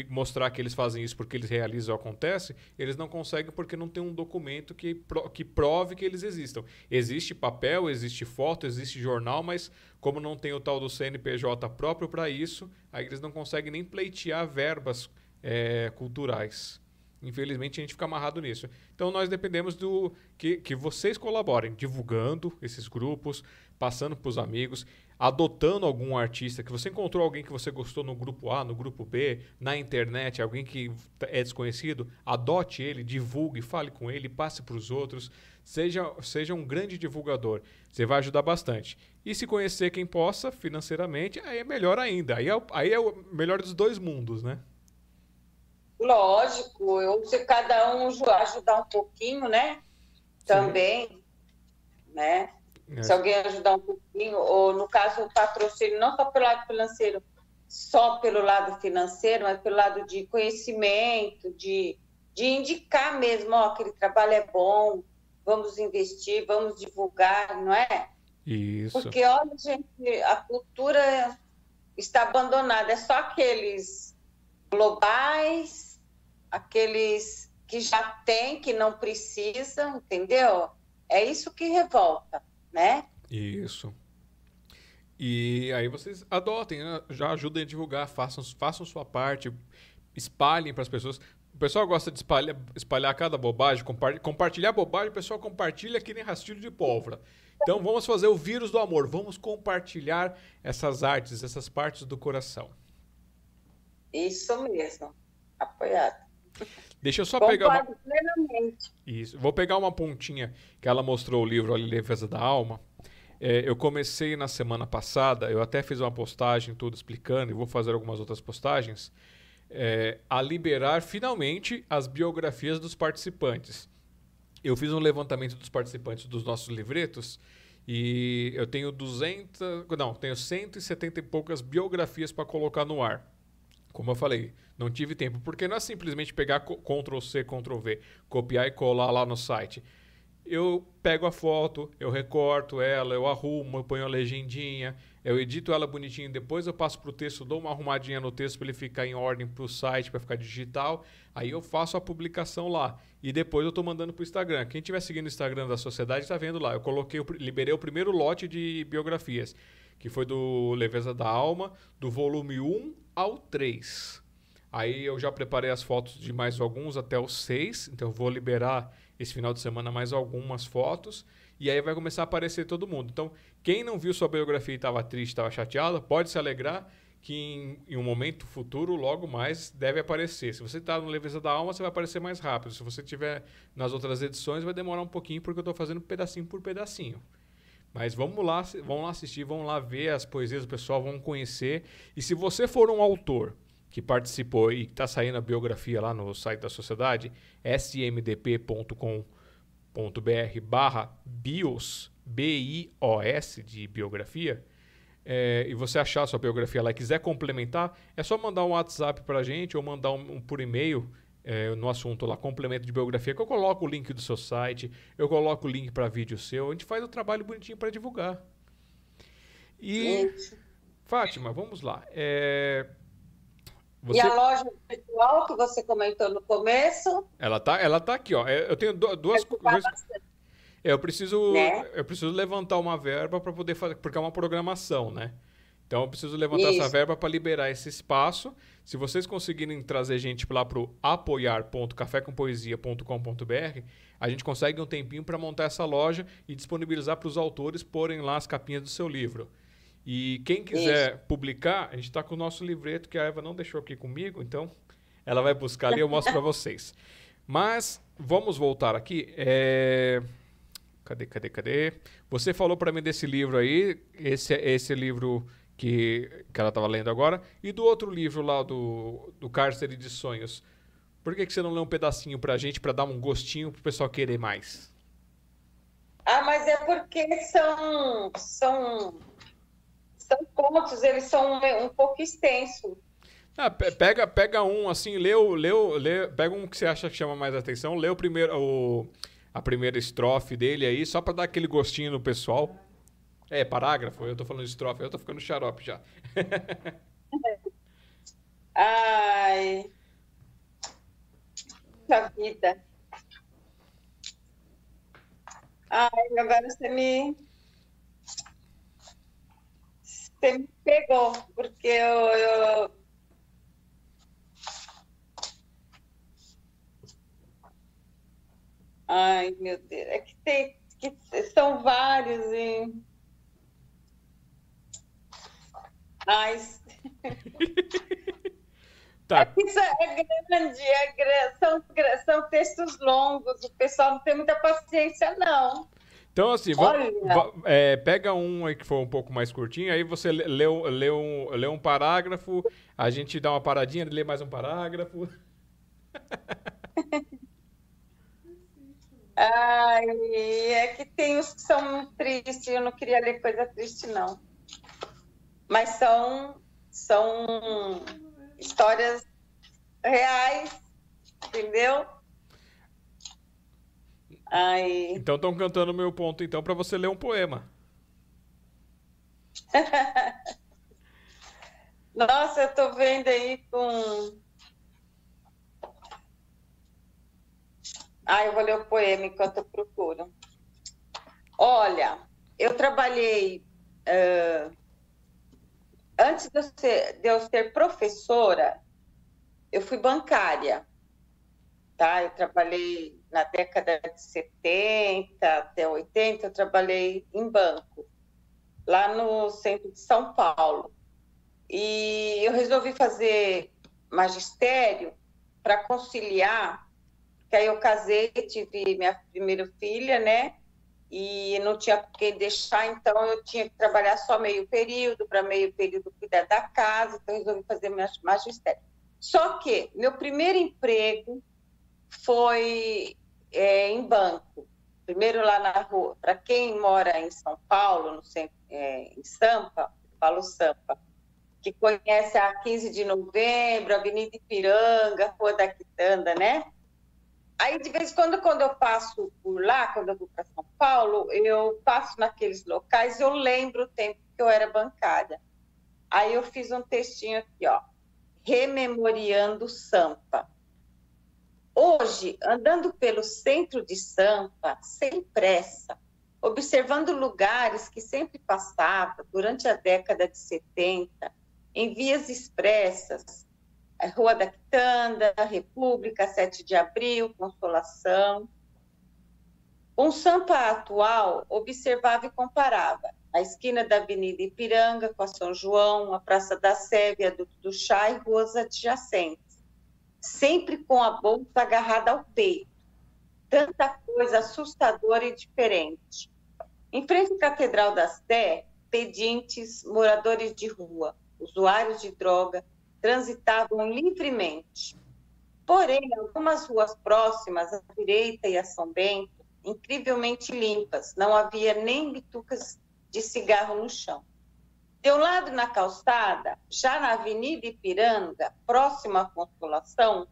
mostrar que eles fazem isso porque eles realizam ou acontece, eles não conseguem porque não tem um documento que, pro que prove que eles existam. Existe papel, existe foto, existe jornal, mas como não tem o tal do CNPJ próprio para isso, aí eles não conseguem nem pleitear verbas é, culturais. Infelizmente a gente fica amarrado nisso. Então nós dependemos do que, que vocês colaborem, divulgando esses grupos, passando para os amigos, adotando algum artista, que você encontrou alguém que você gostou no grupo A, no grupo B, na internet, alguém que é desconhecido, adote ele, divulgue, fale com ele, passe para os outros, seja, seja um grande divulgador. Você vai ajudar bastante. E se conhecer quem possa financeiramente, aí é melhor ainda. Aí é, aí é o melhor dos dois mundos, né? Lógico, eu, se cada um ajudar um pouquinho, né? Também, Sim. né? É. Se alguém ajudar um pouquinho, ou no caso o patrocínio, não só pelo lado financeiro, só pelo lado financeiro, mas pelo lado de conhecimento, de, de indicar mesmo, ó, aquele trabalho é bom, vamos investir, vamos divulgar, não é? Isso. Porque, olha, gente, a cultura está abandonada, é só aqueles globais, aqueles que já têm, que não precisam, entendeu? É isso que revolta, né? Isso. E aí vocês adotem, né? já ajudem a divulgar, façam, façam sua parte, espalhem para as pessoas. O pessoal gosta de espalhar, espalhar cada bobagem, compartilhar bobagem, o pessoal compartilha que nem rastilho de pólvora. Então vamos fazer o vírus do amor, vamos compartilhar essas artes, essas partes do coração. Isso mesmo, apoiado. Deixa eu só Concordo pegar uma... plenamente. Isso. Vou pegar uma pontinha que ela mostrou o livro A Leveza da Alma. É, eu comecei na semana passada, eu até fiz uma postagem tudo explicando e vou fazer algumas outras postagens, é, a liberar finalmente as biografias dos participantes. Eu fiz um levantamento dos participantes dos nossos livretos e eu tenho 200, não, tenho 170 e poucas biografias para colocar no ar. Como eu falei, não tive tempo, porque não é simplesmente pegar Ctrl C, Ctrl V, copiar e colar lá no site. Eu pego a foto, eu recorto ela, eu arrumo, eu ponho a legendinha, eu edito ela bonitinho, depois eu passo para o texto, dou uma arrumadinha no texto para ele ficar em ordem para o site, para ficar digital. Aí eu faço a publicação lá e depois eu estou mandando para o Instagram. Quem estiver seguindo o Instagram da sociedade está vendo lá. Eu coloquei, liberei o primeiro lote de biografias, que foi do Leveza da Alma, do volume 1 ao 3. Aí eu já preparei as fotos de mais alguns até os seis, então eu vou liberar esse final de semana mais algumas fotos e aí vai começar a aparecer todo mundo. Então, quem não viu sua biografia e estava triste, estava chateado, pode se alegrar que em, em, um momento futuro, logo mais, deve aparecer. Se você está no Leveza da Alma, você vai aparecer mais rápido. Se você tiver nas outras edições, vai demorar um pouquinho, porque eu estou fazendo pedacinho por pedacinho. Mas vamos lá, vamos lá assistir, vamos lá ver as poesias do pessoal, vamos conhecer. E se você for um autor que participou e está saindo a biografia lá no site da sociedade, smdp.com.br barra bios, B-I-O-S de biografia, é, e você achar a sua biografia lá e quiser complementar, é só mandar um WhatsApp para a gente ou mandar um, um por e-mail é, no assunto lá, complemento de biografia, que eu coloco o link do seu site, eu coloco o link para vídeo seu, a gente faz o trabalho bonitinho para divulgar. E, Fátima, vamos lá. É, você... E a loja virtual que você comentou no começo? Ela tá, ela tá aqui, ó. É, eu tenho duas coisas. É, eu preciso, né? eu preciso levantar uma verba para poder fazer, porque é uma programação, né? Então eu preciso levantar Isso. essa verba para liberar esse espaço. Se vocês conseguirem trazer gente lá para o apoiar.cafécompoesia.com.br, a gente consegue um tempinho para montar essa loja e disponibilizar para os autores porem lá as capinhas do seu livro. E quem quiser Isso. publicar, a gente está com o nosso livreto que a Eva não deixou aqui comigo, então ela vai buscar ali e eu mostro para vocês. Mas vamos voltar aqui. É... Cadê, cadê, cadê? Você falou para mim desse livro aí, esse, esse livro que, que ela estava lendo agora, e do outro livro lá do, do Cárcere de Sonhos. Por que, que você não lê um pedacinho para a gente, para dar um gostinho para o pessoal querer mais? Ah, mas é porque são, são, são contos, eles são um, um pouco extensos. Ah, pega, pega um, assim, lê, lê, lê, pega um que você acha que chama mais atenção, lê o primeiro, o, a primeira estrofe dele aí, só para dar aquele gostinho no pessoal. É, parágrafo, eu tô falando estrofe, eu tô ficando xarope já. Ai. Puxa vida. Ai, agora você me. Você me pegou, porque eu, eu Ai, meu Deus. É que tem. Que são vários e. Ai. Tá. É isso é grande, é, são, são textos longos, o pessoal não tem muita paciência, não. Então, assim, é, pega um aí que for um pouco mais curtinho, aí você lê, lê, um, lê um parágrafo, a gente dá uma paradinha, lê mais um parágrafo. Ai, é que tem os que são tristes, eu não queria ler coisa triste, não. Mas são, são histórias reais, entendeu? Ai. Então estão cantando meu ponto, então, para você ler um poema. Nossa, eu tô vendo aí com Ah, eu vou ler o poema enquanto eu procuro. Olha, eu trabalhei. Uh, antes de eu, ser, de eu ser professora, eu fui bancária. Tá? Eu trabalhei na década de 70 até 80, eu trabalhei em banco, lá no centro de São Paulo. E eu resolvi fazer magistério para conciliar que aí eu casei, tive minha primeira filha, né? E não tinha por que deixar, então eu tinha que trabalhar só meio período, para meio período cuidar da casa, então resolvi fazer magistério. Só que meu primeiro emprego foi é, em banco. Primeiro lá na rua, para quem mora em São Paulo, no centro, é, em Sampa, falo Sampa, que conhece a 15 de novembro, Avenida Ipiranga, Rua da Quitanda, né? Aí, de vez em quando, quando eu passo por lá, quando eu vou para São Paulo, eu passo naqueles locais, eu lembro o tempo que eu era bancária. Aí eu fiz um textinho aqui, ó, rememoriando Sampa. Hoje, andando pelo centro de Sampa, sem pressa, observando lugares que sempre passava durante a década de 70, em vias expressas, Rua da Quitanda, República, 7 de Abril, Consolação. Um Sampa atual observava e comparava a esquina da Avenida Ipiranga com a São João, a Praça da Sé, Viaduto do Chá e ruas adjacentes, sempre com a bolsa agarrada ao peito. Tanta coisa assustadora e diferente. Em frente à Catedral da Sé, pedintes, moradores de rua, usuários de droga, transitavam livremente. Porém, algumas ruas próximas, à direita e a São Bento, incrivelmente limpas, não havia nem bitucas de cigarro no chão. De um lado na calçada, já na Avenida Ipiranga, próxima à Consolação,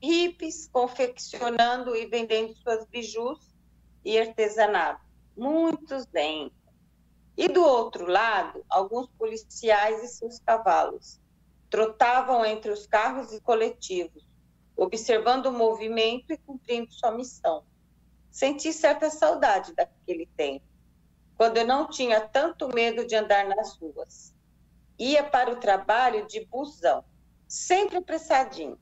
hippies confeccionando e vendendo suas bijus e artesanato. Muitos dentro. E do outro lado, alguns policiais e seus cavalos trotavam entre os carros e coletivos, observando o movimento e cumprindo sua missão. Senti certa saudade daquele tempo, quando eu não tinha tanto medo de andar nas ruas. Ia para o trabalho de busão, sempre apressadinho.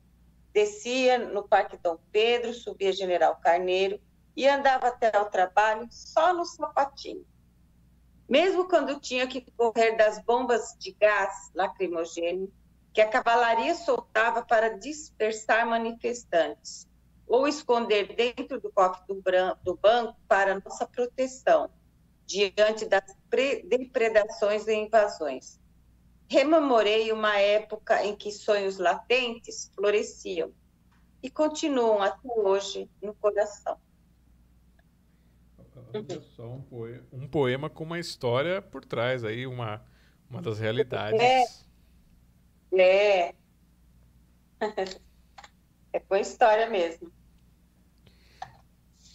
Descia no Parque Dom Pedro, subia General Carneiro e andava até o trabalho só no sapatinho. Mesmo quando tinha que correr das bombas de gás lacrimogêneo que a cavalaria soltava para dispersar manifestantes, ou esconder dentro do cofre do, do banco para nossa proteção, diante das depredações e invasões. Rememorei uma época em que sonhos latentes floresciam e continuam até hoje no coração. Olha só um poema, um poema com uma história por trás aí, uma, uma das realidades. É. É. É com história mesmo.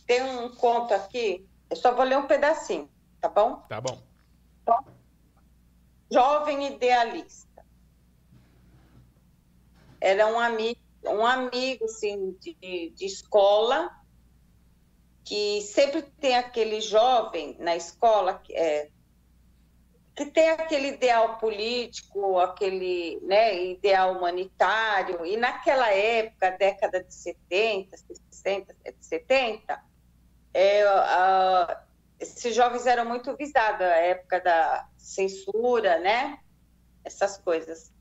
Tem um conto aqui, eu só vou ler um pedacinho, tá bom? Tá bom. Jovem idealista. Era um amigo, um amigo assim, de, de escola, que sempre tem aquele jovem na escola que, é, que tem aquele ideal político, aquele né, ideal humanitário, e naquela época, década de 70, 60, 70, é, esses jovens eram muito visados, a época da censura, né? Essas coisas.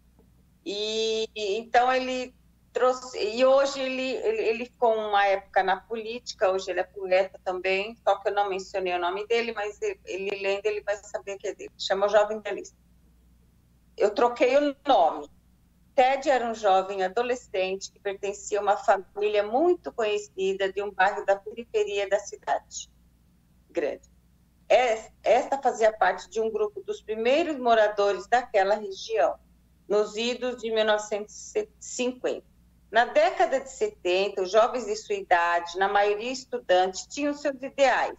E então ele trouxe e hoje ele, ele, ele ficou uma época na política, hoje ele é poeta também, só que eu não mencionei o nome dele, mas ele, ele lendo ele vai saber que é dele. Chama Jovem Realista. Eu troquei o nome. Ted era um jovem adolescente que pertencia a uma família muito conhecida de um bairro da periferia da cidade grande. Esta fazia parte de um grupo dos primeiros moradores daquela região, nos idos de 1950. Na década de 70, os jovens de sua idade, na maioria estudantes, tinham seus ideais.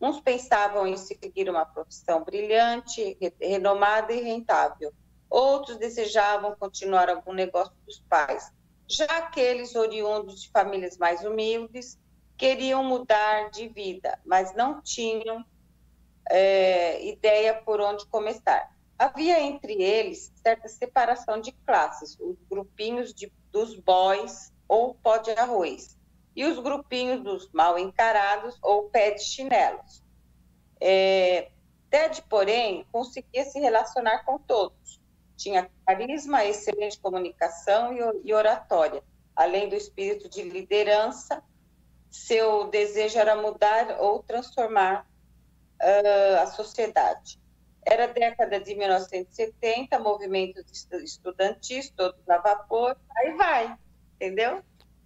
Uns pensavam em seguir uma profissão brilhante, renomada e rentável. Outros desejavam continuar algum negócio dos pais. Já aqueles oriundos de famílias mais humildes queriam mudar de vida, mas não tinham é, ideia por onde começar. Havia entre eles certa separação de classes, os grupinhos de, dos boys ou pó de arroz, e os grupinhos dos mal encarados ou pé de chinelos. É, Ted, porém, conseguia se relacionar com todos. Tinha carisma, excelente comunicação e oratória, além do espírito de liderança. Seu desejo era mudar ou transformar uh, a sociedade. Era década de 1970, movimentos estudantis, todos a vapor, aí vai, entendeu?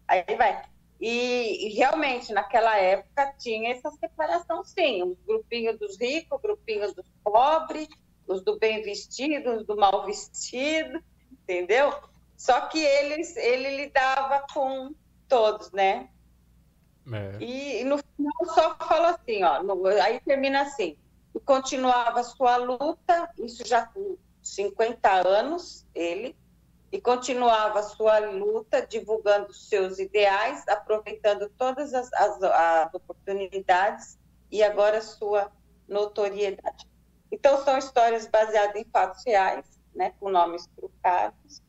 Aí vai. E, e, realmente, naquela época, tinha essa separação, sim. Os grupinhos dos ricos, grupinhos dos pobres, os do bem vestido, os do mal vestido, entendeu? Só que eles, ele lidava com todos, né? É. E, e, no final só falou assim, ó, no, aí termina assim e continuava sua luta, isso já com 50 anos, ele, e continuava sua luta divulgando seus ideais, aproveitando todas as, as, as oportunidades e agora sua notoriedade. Então, são histórias baseadas em fatos reais, né, com nomes trucados.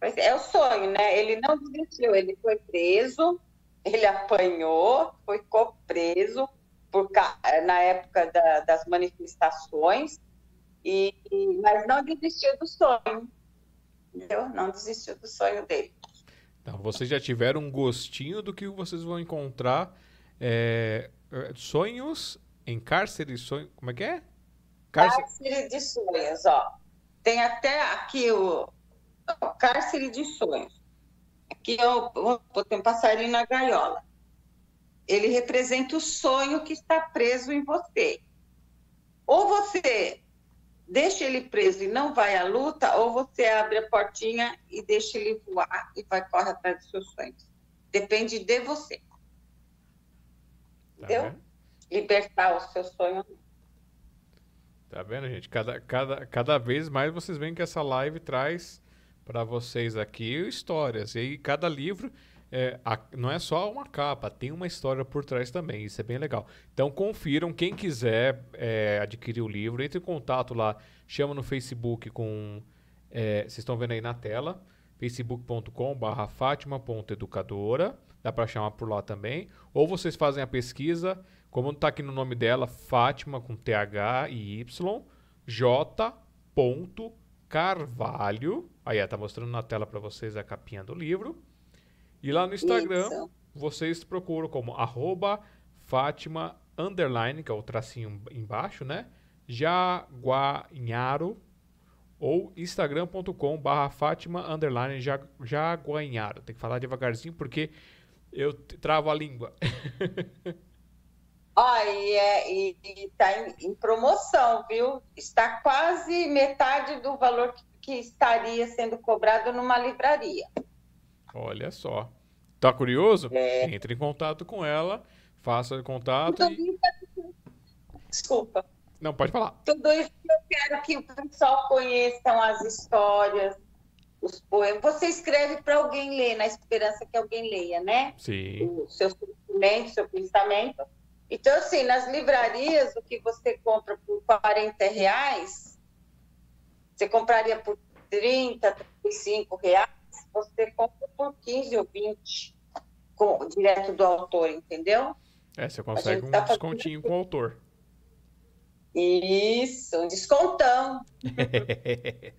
É o sonho, né? Ele não desistiu, ele foi preso, ele apanhou, ficou preso, por, na época da, das manifestações, e, mas não desistiu do sonho. Entendeu? Não desistiu do sonho dele. Então, vocês já tiveram um gostinho do que vocês vão encontrar. É, sonhos em cárcere, sonho, como é que é? Cárcere... cárcere de sonhos, ó. Tem até aqui o, o cárcere de sonhos. Aqui é o, tem um passarinho na gaiola ele representa o sonho que está preso em você. Ou você deixa ele preso e não vai à luta, ou você abre a portinha e deixa ele voar e vai correr atrás dos seus sonhos. Depende de você. Tá Entendeu? Vendo? Libertar o seu sonho. Tá vendo, gente? Cada, cada, cada vez mais vocês veem que essa live traz para vocês aqui histórias. E aí, cada livro é, a, não é só uma capa, tem uma história por trás também. Isso é bem legal. Então confiram, quem quiser é, adquirir o livro, entre em contato lá, chama no Facebook com. É, vocês estão vendo aí na tela, facebook.com/barra Fátima.educadora. Dá para chamar por lá também. Ou vocês fazem a pesquisa, como não está aqui no nome dela, Fátima com TH e Y, J. Carvalho. Aí, está mostrando na tela para vocês a capinha do livro. E lá no Instagram, Isso. vocês procuram como arroba Fátima underline, que é o tracinho embaixo, né? Jaguanharo ou instagram.com barra Fátima underline Jaguanharo. Tem que falar devagarzinho porque eu travo a língua. Ó, e, é, e, e tá em, em, promoção, viu? Está quase metade do valor que, que estaria sendo cobrado numa livraria. Olha só. Tá curioso? É. Entre em contato com ela, faça contato. E... Desculpa. Não, pode falar. Tudo isso eu quero que o pessoal conheçam as histórias, os poemas. Você escreve para alguém ler, na esperança que alguém leia, né? Sim. O seu sentimento, seu pensamento. Então, assim, nas livrarias, o que você compra por 40 reais, você compraria por 30, 35 reais você compra por 15 ou 20 com, direto do autor, entendeu? É, você consegue um tá descontinho com o autor. Isso, um descontão.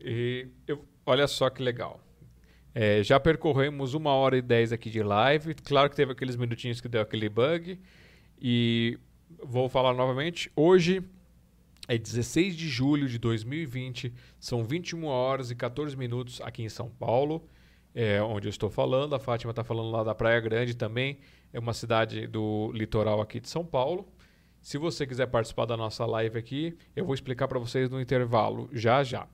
e eu, olha só que legal. É, já percorremos uma hora e dez aqui de live. Claro que teve aqueles minutinhos que deu aquele bug. E vou falar novamente. Hoje é 16 de julho de 2020, são 21 horas e 14 minutos aqui em São Paulo, é, onde eu estou falando. A Fátima está falando lá da Praia Grande também, é uma cidade do litoral aqui de São Paulo. Se você quiser participar da nossa live aqui, eu vou explicar para vocês no intervalo, já já.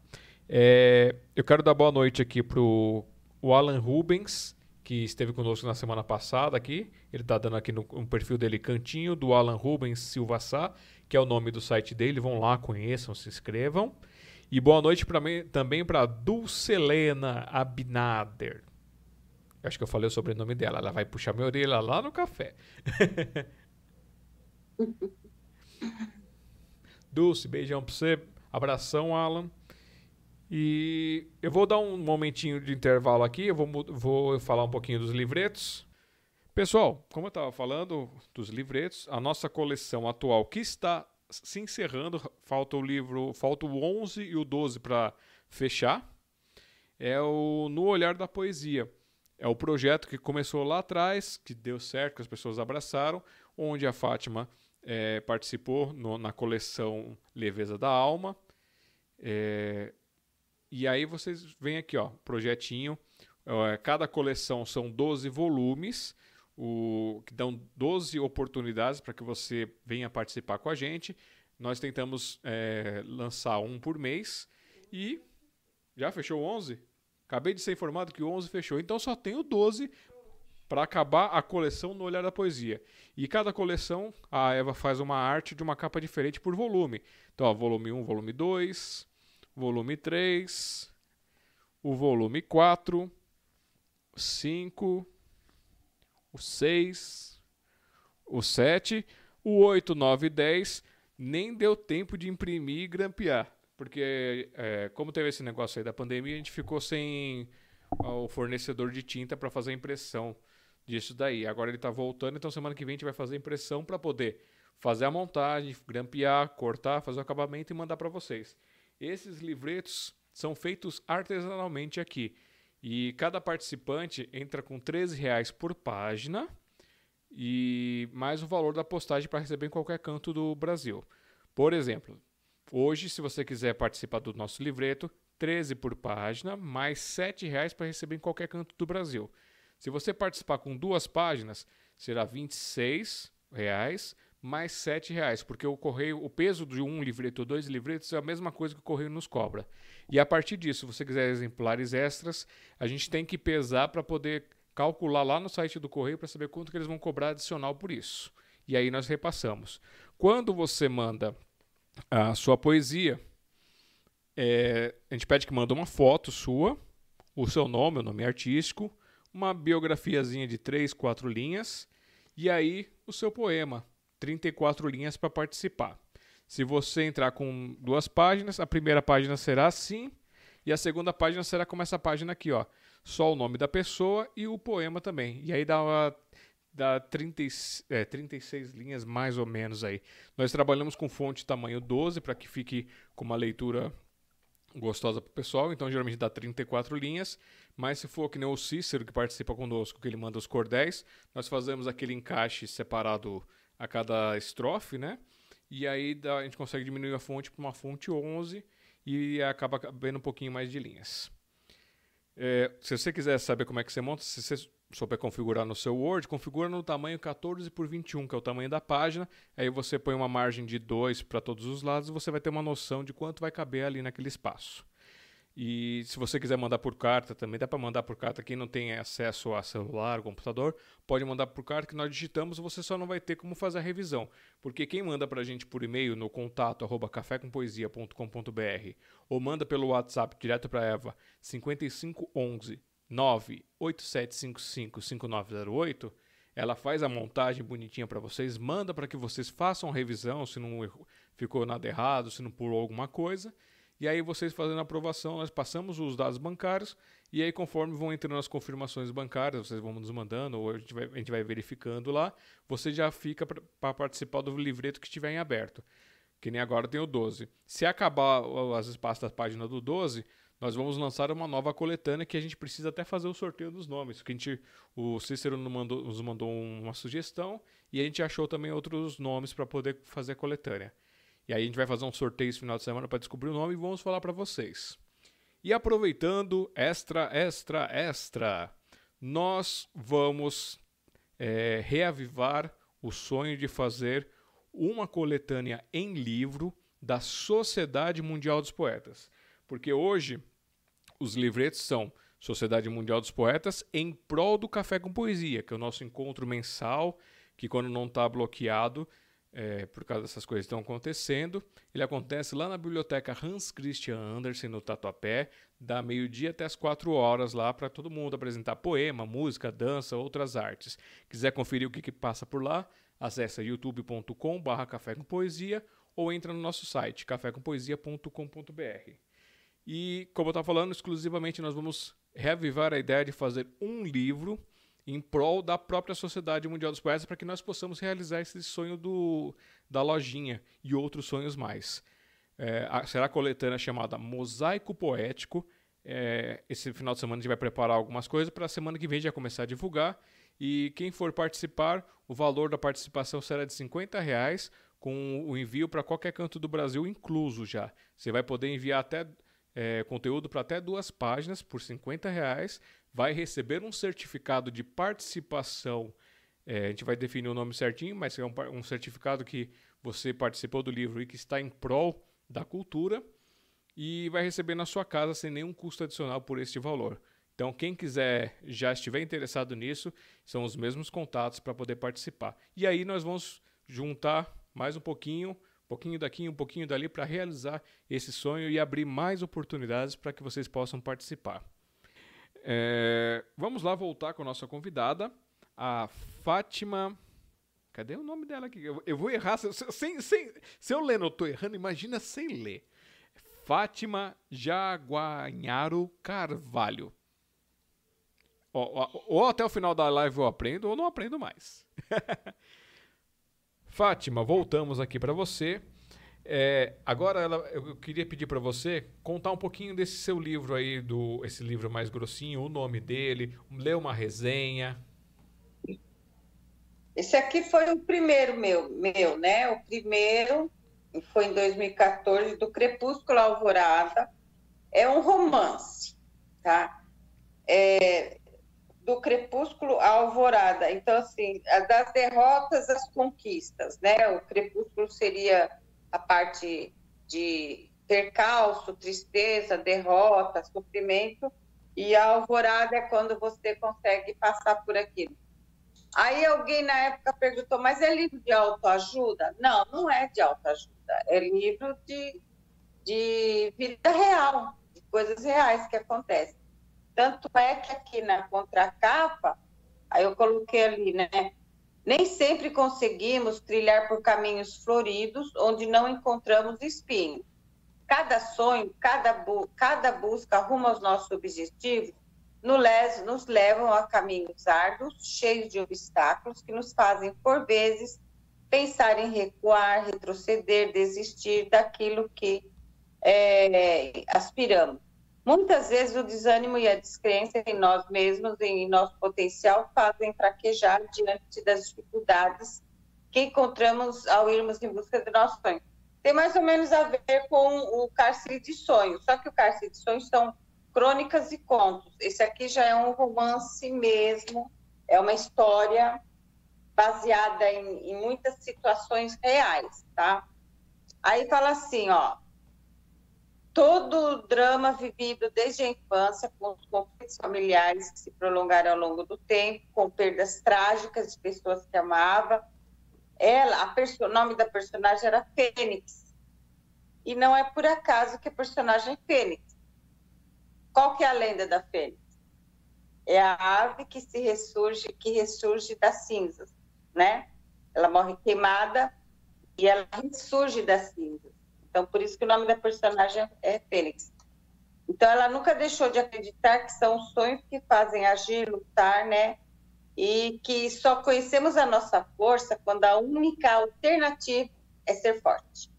É, eu quero dar boa noite aqui para o Alan Rubens, que esteve conosco na semana passada aqui. Ele está dando aqui no, perfil dele Cantinho, do Alan Rubens Silva Sá que é o nome do site dele. Vão lá, conheçam, se inscrevam. E boa noite pra mim, também para Dulcelena Abinader. Acho que eu falei o sobrenome dela. Ela vai puxar minha orelha lá no café. Dulce, beijão pra você. Abração, Alan. E eu vou dar um momentinho de intervalo aqui. Eu vou, vou falar um pouquinho dos livretos. Pessoal, como eu estava falando dos livretos, a nossa coleção atual que está se encerrando, falta o livro, falta o 11 e o 12 para fechar, é o No Olhar da Poesia. É o projeto que começou lá atrás, que deu certo, que as pessoas abraçaram, onde a Fátima é, participou no, na coleção Leveza da Alma. É, e aí vocês veem aqui, ó, projetinho. É, cada coleção são 12 volumes o, que dão 12 oportunidades para que você venha participar com a gente. Nós tentamos é, lançar um por mês e já fechou 11? Acabei de ser informado que o 11 fechou, então só tenho 12 para acabar a coleção no Olhar da Poesia. E cada coleção, a Eva faz uma arte de uma capa diferente por volume. Então, ó, volume 1, volume 2, volume 3, o volume 4, 5, o 6, o 7, o 8, 9 e 10 nem deu tempo de imprimir e grampear. Porque, é, como teve esse negócio aí da pandemia, a gente ficou sem o fornecedor de tinta para fazer a impressão disso daí. Agora ele está voltando, então semana que vem a gente vai fazer a impressão para poder fazer a montagem, grampear, cortar, fazer o acabamento e mandar para vocês. Esses livretos são feitos artesanalmente aqui. E cada participante entra com 13 reais por página e mais o valor da postagem para receber em qualquer canto do Brasil. Por exemplo, hoje, se você quiser participar do nosso livreto, 13 por página, mais 7 reais para receber em qualquer canto do Brasil. Se você participar com duas páginas, será 26 reais mais sete reais, porque o correio, o peso de um livreto ou dois livretos é a mesma coisa que o correio nos cobra. E a partir disso, se você quiser exemplares extras, a gente tem que pesar para poder calcular lá no site do correio para saber quanto que eles vão cobrar adicional por isso. E aí nós repassamos. Quando você manda a sua poesia, é, a gente pede que manda uma foto sua, o seu nome, o nome artístico, uma biografiazinha de três, quatro linhas e aí o seu poema, 34 linhas para participar. Se você entrar com duas páginas, a primeira página será assim e a segunda página será como essa página aqui, ó. Só o nome da pessoa e o poema também. E aí dá uma, dá 30, é, 36 linhas mais ou menos aí. Nós trabalhamos com fonte tamanho 12 para que fique com uma leitura gostosa para o pessoal, então geralmente dá 34 linhas, mas se for que nem o Cícero que participa conosco, que ele manda os cordéis, nós fazemos aquele encaixe separado a cada estrofe, né? E aí a gente consegue diminuir a fonte para uma fonte 11 e acaba cabendo um pouquinho mais de linhas. É, se você quiser saber como é que você monta, se você souber configurar no seu Word, configura no tamanho 14 por 21, que é o tamanho da página. Aí você põe uma margem de 2 para todos os lados e você vai ter uma noção de quanto vai caber ali naquele espaço. E se você quiser mandar por carta, também dá para mandar por carta. Quem não tem acesso a celular, computador, pode mandar por carta que nós digitamos, você só não vai ter como fazer a revisão. Porque quem manda para a gente por e-mail no contato arroba cafécompoesia.com.br ou manda pelo WhatsApp direto para Eva 5511 987555908, ela faz a montagem bonitinha para vocês, manda para que vocês façam revisão, se não ficou nada errado, se não pulou alguma coisa. E aí vocês fazendo a aprovação, nós passamos os dados bancários e aí conforme vão entrando as confirmações bancárias, vocês vão nos mandando ou a gente vai, a gente vai verificando lá, você já fica para participar do livreto que estiver em aberto. Que nem agora tem o 12. Se acabar as espaços da página do 12, nós vamos lançar uma nova coletânea que a gente precisa até fazer o sorteio dos nomes. Que a gente, o Cícero nos mandou, nos mandou uma sugestão e a gente achou também outros nomes para poder fazer a coletânea. E aí a gente vai fazer um sorteio esse final de semana para descobrir o nome e vamos falar para vocês. E aproveitando, extra, extra, extra, nós vamos é, reavivar o sonho de fazer uma coletânea em livro da Sociedade Mundial dos Poetas. Porque hoje os livretos são Sociedade Mundial dos Poetas em prol do Café com Poesia, que é o nosso encontro mensal, que quando não está bloqueado, é, por causa dessas coisas que estão acontecendo, ele acontece lá na biblioteca Hans Christian Andersen, no Tatuapé, da meio-dia até as quatro horas lá para todo mundo apresentar poema, música, dança, outras artes. Quiser conferir o que, que passa por lá, acessa youtube.com/barra Café com Poesia ou entra no nosso site cafécompoesia.com.br. E, como eu estava falando, exclusivamente nós vamos reavivar a ideia de fazer um livro em prol da própria Sociedade Mundial dos Poetas para que nós possamos realizar esse sonho do, da lojinha e outros sonhos mais. É, será a coletânea chamada Mosaico Poético. É, esse final de semana a gente vai preparar algumas coisas para a semana que vem já começar a divulgar. E quem for participar, o valor da participação será de 50 reais, com o envio para qualquer canto do Brasil incluso já. Você vai poder enviar até é, conteúdo para até duas páginas por 50 reais, vai receber um certificado de participação. É, a gente vai definir o nome certinho, mas é um, um certificado que você participou do livro e que está em prol da cultura e vai receber na sua casa sem nenhum custo adicional por este valor. Então, quem quiser, já estiver interessado nisso, são os mesmos contatos para poder participar. E aí nós vamos juntar mais um pouquinho pouquinho daqui, um pouquinho dali para realizar esse sonho e abrir mais oportunidades para que vocês possam participar. É, vamos lá voltar com a nossa convidada, a Fátima. Cadê o nome dela aqui? Eu, vou errar. Sem, sem, se eu ler, não estou errando, imagina sem ler. Fátima Jaguanharo Carvalho. Ou, ou até o final da live eu aprendo, ou não aprendo mais. Fátima, voltamos aqui para você. É, agora ela, eu queria pedir para você contar um pouquinho desse seu livro aí, do esse livro mais grossinho, o nome dele, ler uma resenha. Esse aqui foi o primeiro meu, meu, né? O primeiro foi em 2014 do Crepúsculo Alvorada. É um romance, tá? É, do crepúsculo à alvorada. Então, assim, das derrotas às conquistas, né? O crepúsculo seria a parte de percalço, tristeza, derrota, sofrimento, e a alvorada é quando você consegue passar por aquilo. Aí alguém na época perguntou, mas é livro de autoajuda? Não, não é de autoajuda, é livro de, de vida real, de coisas reais que acontecem. Tanto é que aqui na contracapa, aí eu coloquei ali, né? Nem sempre conseguimos trilhar por caminhos floridos onde não encontramos espinhos. Cada sonho, cada, bu cada busca rumo aos nossos objetivos nos levam a caminhos árduos, cheios de obstáculos, que nos fazem, por vezes, pensar em recuar, retroceder, desistir daquilo que é, aspiramos. Muitas vezes o desânimo e a descrença em nós mesmos em nosso potencial fazem fraquejar diante das dificuldades que encontramos ao irmos em busca do nosso sonho. Tem mais ou menos a ver com o cárcere de sonhos, só que o cárcere de sonhos são crônicas e contos. Esse aqui já é um romance mesmo, é uma história baseada em, em muitas situações reais, tá? Aí fala assim, ó, todo o drama vivido desde a infância, com os conflitos familiares que se prolongaram ao longo do tempo, com perdas trágicas de pessoas que amava. Ela, o nome da personagem era Fênix. E não é por acaso que a personagem é Fênix. Qual que é a lenda da Fênix? É a ave que se ressurge, que ressurge das cinzas, né? Ela morre queimada e ela ressurge das cinzas. Então, por isso que o nome da personagem é Fênix. Então, ela nunca deixou de acreditar que são sonhos que fazem agir, lutar, né? E que só conhecemos a nossa força quando a única alternativa é ser forte.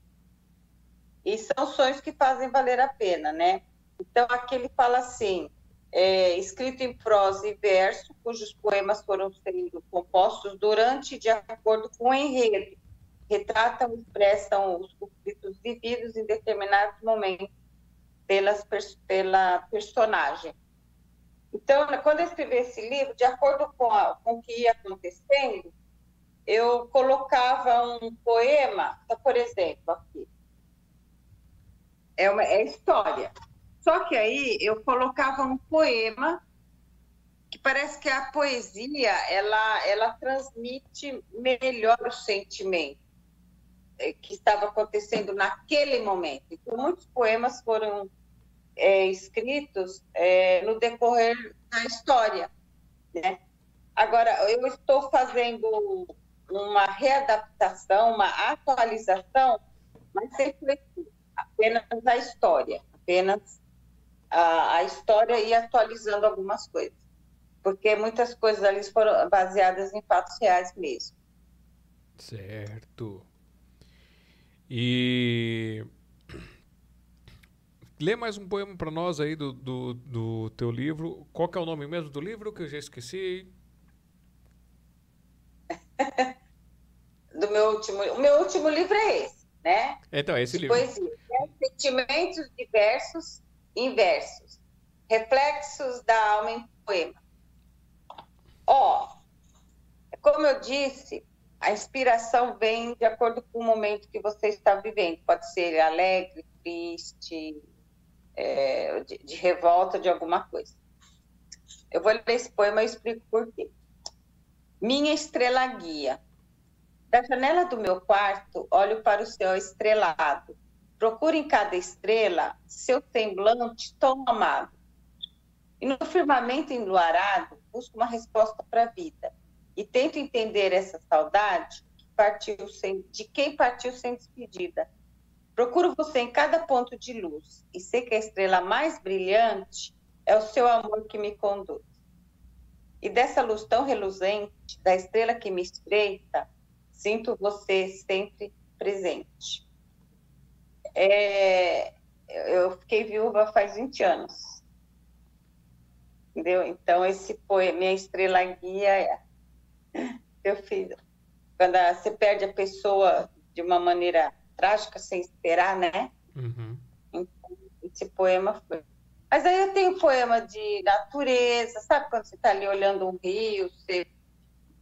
E são sonhos que fazem valer a pena, né? Então, aqui ele fala assim: é, escrito em prosa e verso, cujos poemas foram sendo compostos durante de acordo com o enredo, retratam e expressam os conflitos vividos em determinados momentos pelas, pela personagem. Então, quando eu escrevi esse livro, de acordo com, a, com o que ia acontecendo, eu colocava um poema, então, por exemplo, aqui. É, uma, é história. Só que aí eu colocava um poema que parece que a poesia ela ela transmite melhor o sentimento que estava acontecendo naquele momento. Então, muitos poemas foram é, escritos é, no decorrer da história, né? Agora, eu estou fazendo uma readaptação, uma atualização, mas sempre apenas a história, apenas a, a história e atualizando algumas coisas. Porque muitas coisas ali foram baseadas em fatos reais mesmo. Certo. E lê mais um poema para nós aí do, do, do, teu livro. Qual que é o nome mesmo do livro que eu já esqueci? do meu último, o meu último livro é esse, né? Então, é esse livro. Poesia. É Sentimentos diversos inversos. Reflexos da alma em poema. Ó, como eu disse, a inspiração vem de acordo com o momento que você está vivendo. Pode ser alegre, triste, é, de, de, revolta de alguma coisa. Eu vou ler esse poema e explico por quê. Minha estrela guia. Da janela do meu quarto, olho para o céu estrelado Procure em cada estrela seu semblante tão amado. E no firmamento enluarado, busco uma resposta para a vida. E tento entender essa saudade que partiu sem, de quem partiu sem despedida. Procuro você em cada ponto de luz e sei que a estrela mais brilhante é o seu amor que me conduz. E dessa luz tão reluzente, da estrela que me espreita, sinto você sempre presente. É, eu fiquei viúva faz 20 anos. Entendeu? Então, esse poema, minha estrela guia. Eu fiz. Quando você perde a pessoa de uma maneira trágica, sem esperar, né? Uhum. Então, esse poema foi. Mas aí eu tenho poema de natureza, sabe quando você está ali olhando um rio, você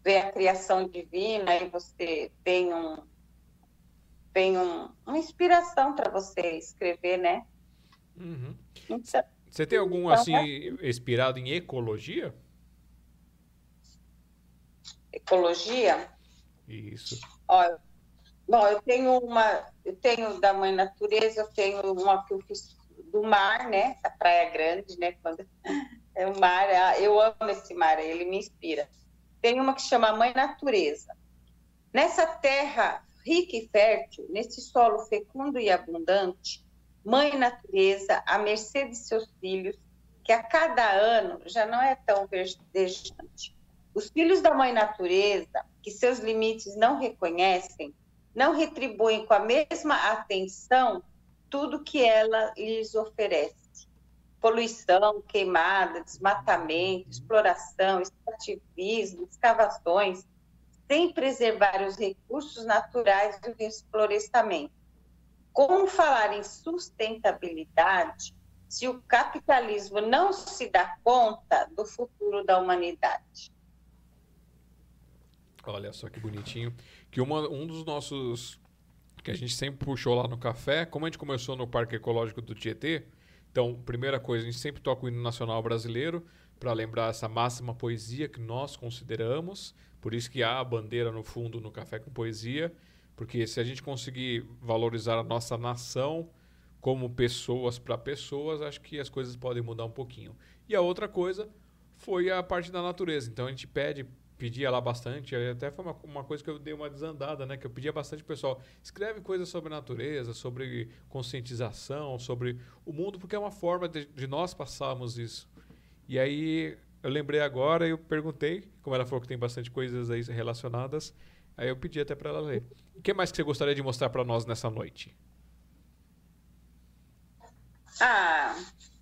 vê a criação divina e você tem um tem um, uma inspiração para você escrever, né? Uhum. Então, você tem algum então, assim é... inspirado em ecologia? Ecologia? Isso. Olha, bom, eu tenho uma, eu tenho da mãe natureza, eu tenho uma que eu fiz do mar, né? Da Praia Grande, né? Quando é o mar, é, eu amo esse mar, ele me inspira. Tem uma que chama Mãe Natureza. Nessa terra rica e fértil, nesse solo fecundo e abundante, Mãe Natureza, à mercê de seus filhos, que a cada ano já não é tão verdejante. Os filhos da Mãe Natureza, que seus limites não reconhecem, não retribuem com a mesma atenção tudo que ela lhes oferece. Poluição, queimada, desmatamento, exploração, extrativismo, escavações, sem preservar os recursos naturais do desflorestamento. Como falar em sustentabilidade se o capitalismo não se dá conta do futuro da humanidade? Olha só que bonitinho. Que uma, um dos nossos que a gente sempre puxou lá no café, como a gente começou no Parque Ecológico do Tietê, então, primeira coisa, a gente sempre toca o hino nacional brasileiro para lembrar essa máxima poesia que nós consideramos, por isso que há a bandeira no fundo no Café com Poesia, porque se a gente conseguir valorizar a nossa nação como pessoas para pessoas, acho que as coisas podem mudar um pouquinho. E a outra coisa foi a parte da natureza. Então a gente pede pedia lá bastante, até foi uma, uma, coisa que eu dei uma desandada, né? Que eu pedia bastante pessoal, escreve coisas sobre natureza, sobre conscientização, sobre o mundo, porque é uma forma de, de nós passarmos isso. E aí eu lembrei agora e eu perguntei, como ela falou que tem bastante coisas aí relacionadas, aí eu pedi até para ela ler. O que mais que você gostaria de mostrar para nós nessa noite? Ah,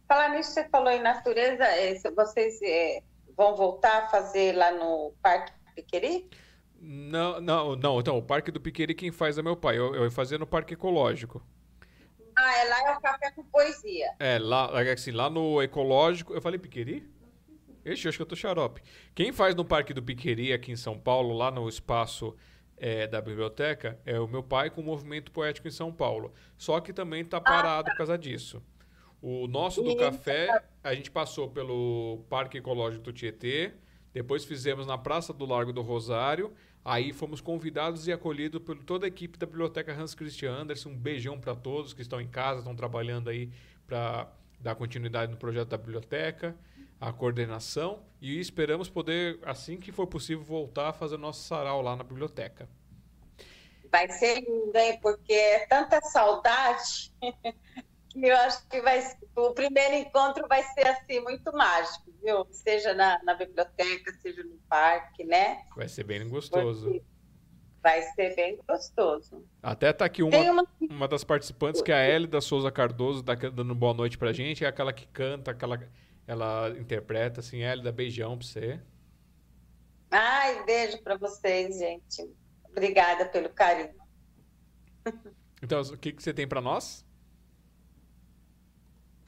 falar nisso, você falou em natureza, é, vocês é, vão voltar a fazer lá no Parque Piqueri? Não, não, não. Então, o Parque do Piqueri quem faz é meu pai. Eu, eu ia fazer no Parque Ecológico. Ah, é lá é o café com poesia. É, lá, é assim, lá no Ecológico. Eu falei Piqueri? Ixi, acho que eu tô xarope. Quem faz no Parque do Piqueri aqui em São Paulo, lá no espaço é, da biblioteca, é o meu pai com o movimento poético em São Paulo. Só que também tá parado ah, tá. por causa disso. O nosso do café, a gente passou pelo Parque Ecológico do Tietê, depois fizemos na Praça do Largo do Rosário, aí fomos convidados e acolhidos por toda a equipe da Biblioteca Hans Christian Andersen. Um beijão para todos que estão em casa, estão trabalhando aí para dar continuidade no projeto da biblioteca, a coordenação e esperamos poder, assim que for possível, voltar a fazer nosso sarau lá na biblioteca. Vai ser lindo, hein? Porque é tanta saudade eu acho que vai, o primeiro encontro vai ser assim, muito mágico, viu? Seja na, na biblioteca, seja no parque, né? Vai ser bem gostoso. Porque vai ser bem gostoso. Até tá aqui uma, uma... uma das participantes, que é a Ellie da Souza Cardoso, tá dando boa noite pra gente, é aquela que canta, aquela, ela interpreta, assim, dá beijão pra você. Ai, beijo pra vocês, gente. Obrigada pelo carinho. Então, o que, que você tem para nós?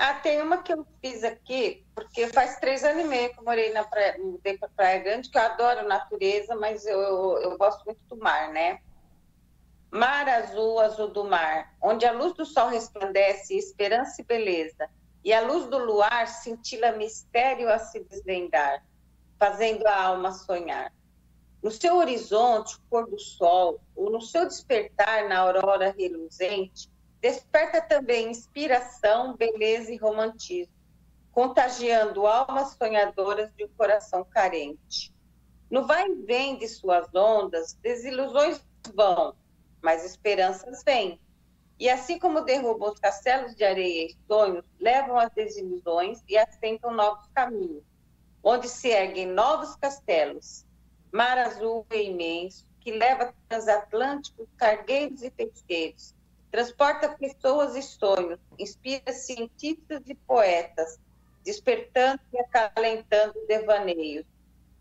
Ah, tem uma que eu fiz aqui, porque faz três anos e meio que eu morei na praia, mudei para Praia Grande, que eu adoro natureza, mas eu, eu, gosto muito do mar, né? Mar azul, azul do mar, onde a luz do sol resplandece esperança e beleza, e a luz do luar cintila mistério a se desvendar, fazendo a alma sonhar. No seu horizonte, o pôr do sol, ou no seu despertar na aurora reluzente, Desperta também inspiração, beleza e romantismo, contagiando almas sonhadoras de um coração carente. No vai e vem de suas ondas, desilusões vão, mas esperanças vêm. E assim como derrubam os castelos de areia e sonhos, levam as desilusões e assentam novos caminhos, onde se erguem novos castelos. Mar azul e imenso, que leva transatlânticos, cargueiros e feiticeiros, Transporta pessoas e sonhos, inspira cientistas e poetas, despertando e acalentando devaneios.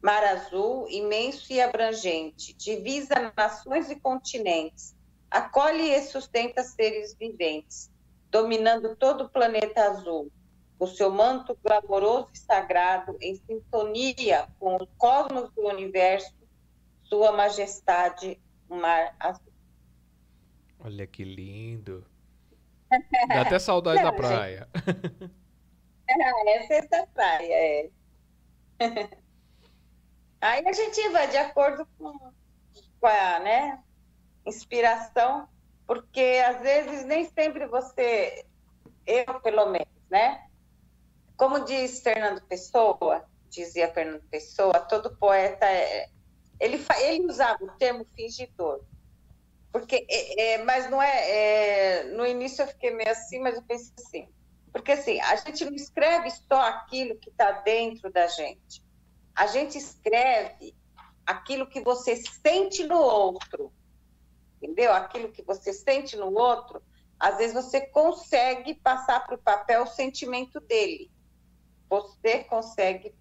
Mar azul, imenso e abrangente, divisa nações e continentes, acolhe e sustenta seres viventes, dominando todo o planeta azul. o seu manto glamouroso e sagrado em sintonia com os cosmos do universo, Sua Majestade, o Mar Azul. Olha que lindo. Dá até saudade Não, da praia. É, essa é da praia, é. Aí a gente vai de acordo com, com a né, inspiração, porque às vezes nem sempre você, eu pelo menos, né? Como diz Fernando Pessoa, dizia Fernando Pessoa, todo poeta é, ele, ele usava o termo fingidor. Porque, é, é, mas não é, é, No início eu fiquei meio assim, mas eu pensei assim. Porque assim, a gente não escreve só aquilo que está dentro da gente. A gente escreve aquilo que você sente no outro. Entendeu? Aquilo que você sente no outro, às vezes você consegue passar para o papel o sentimento dele. Você consegue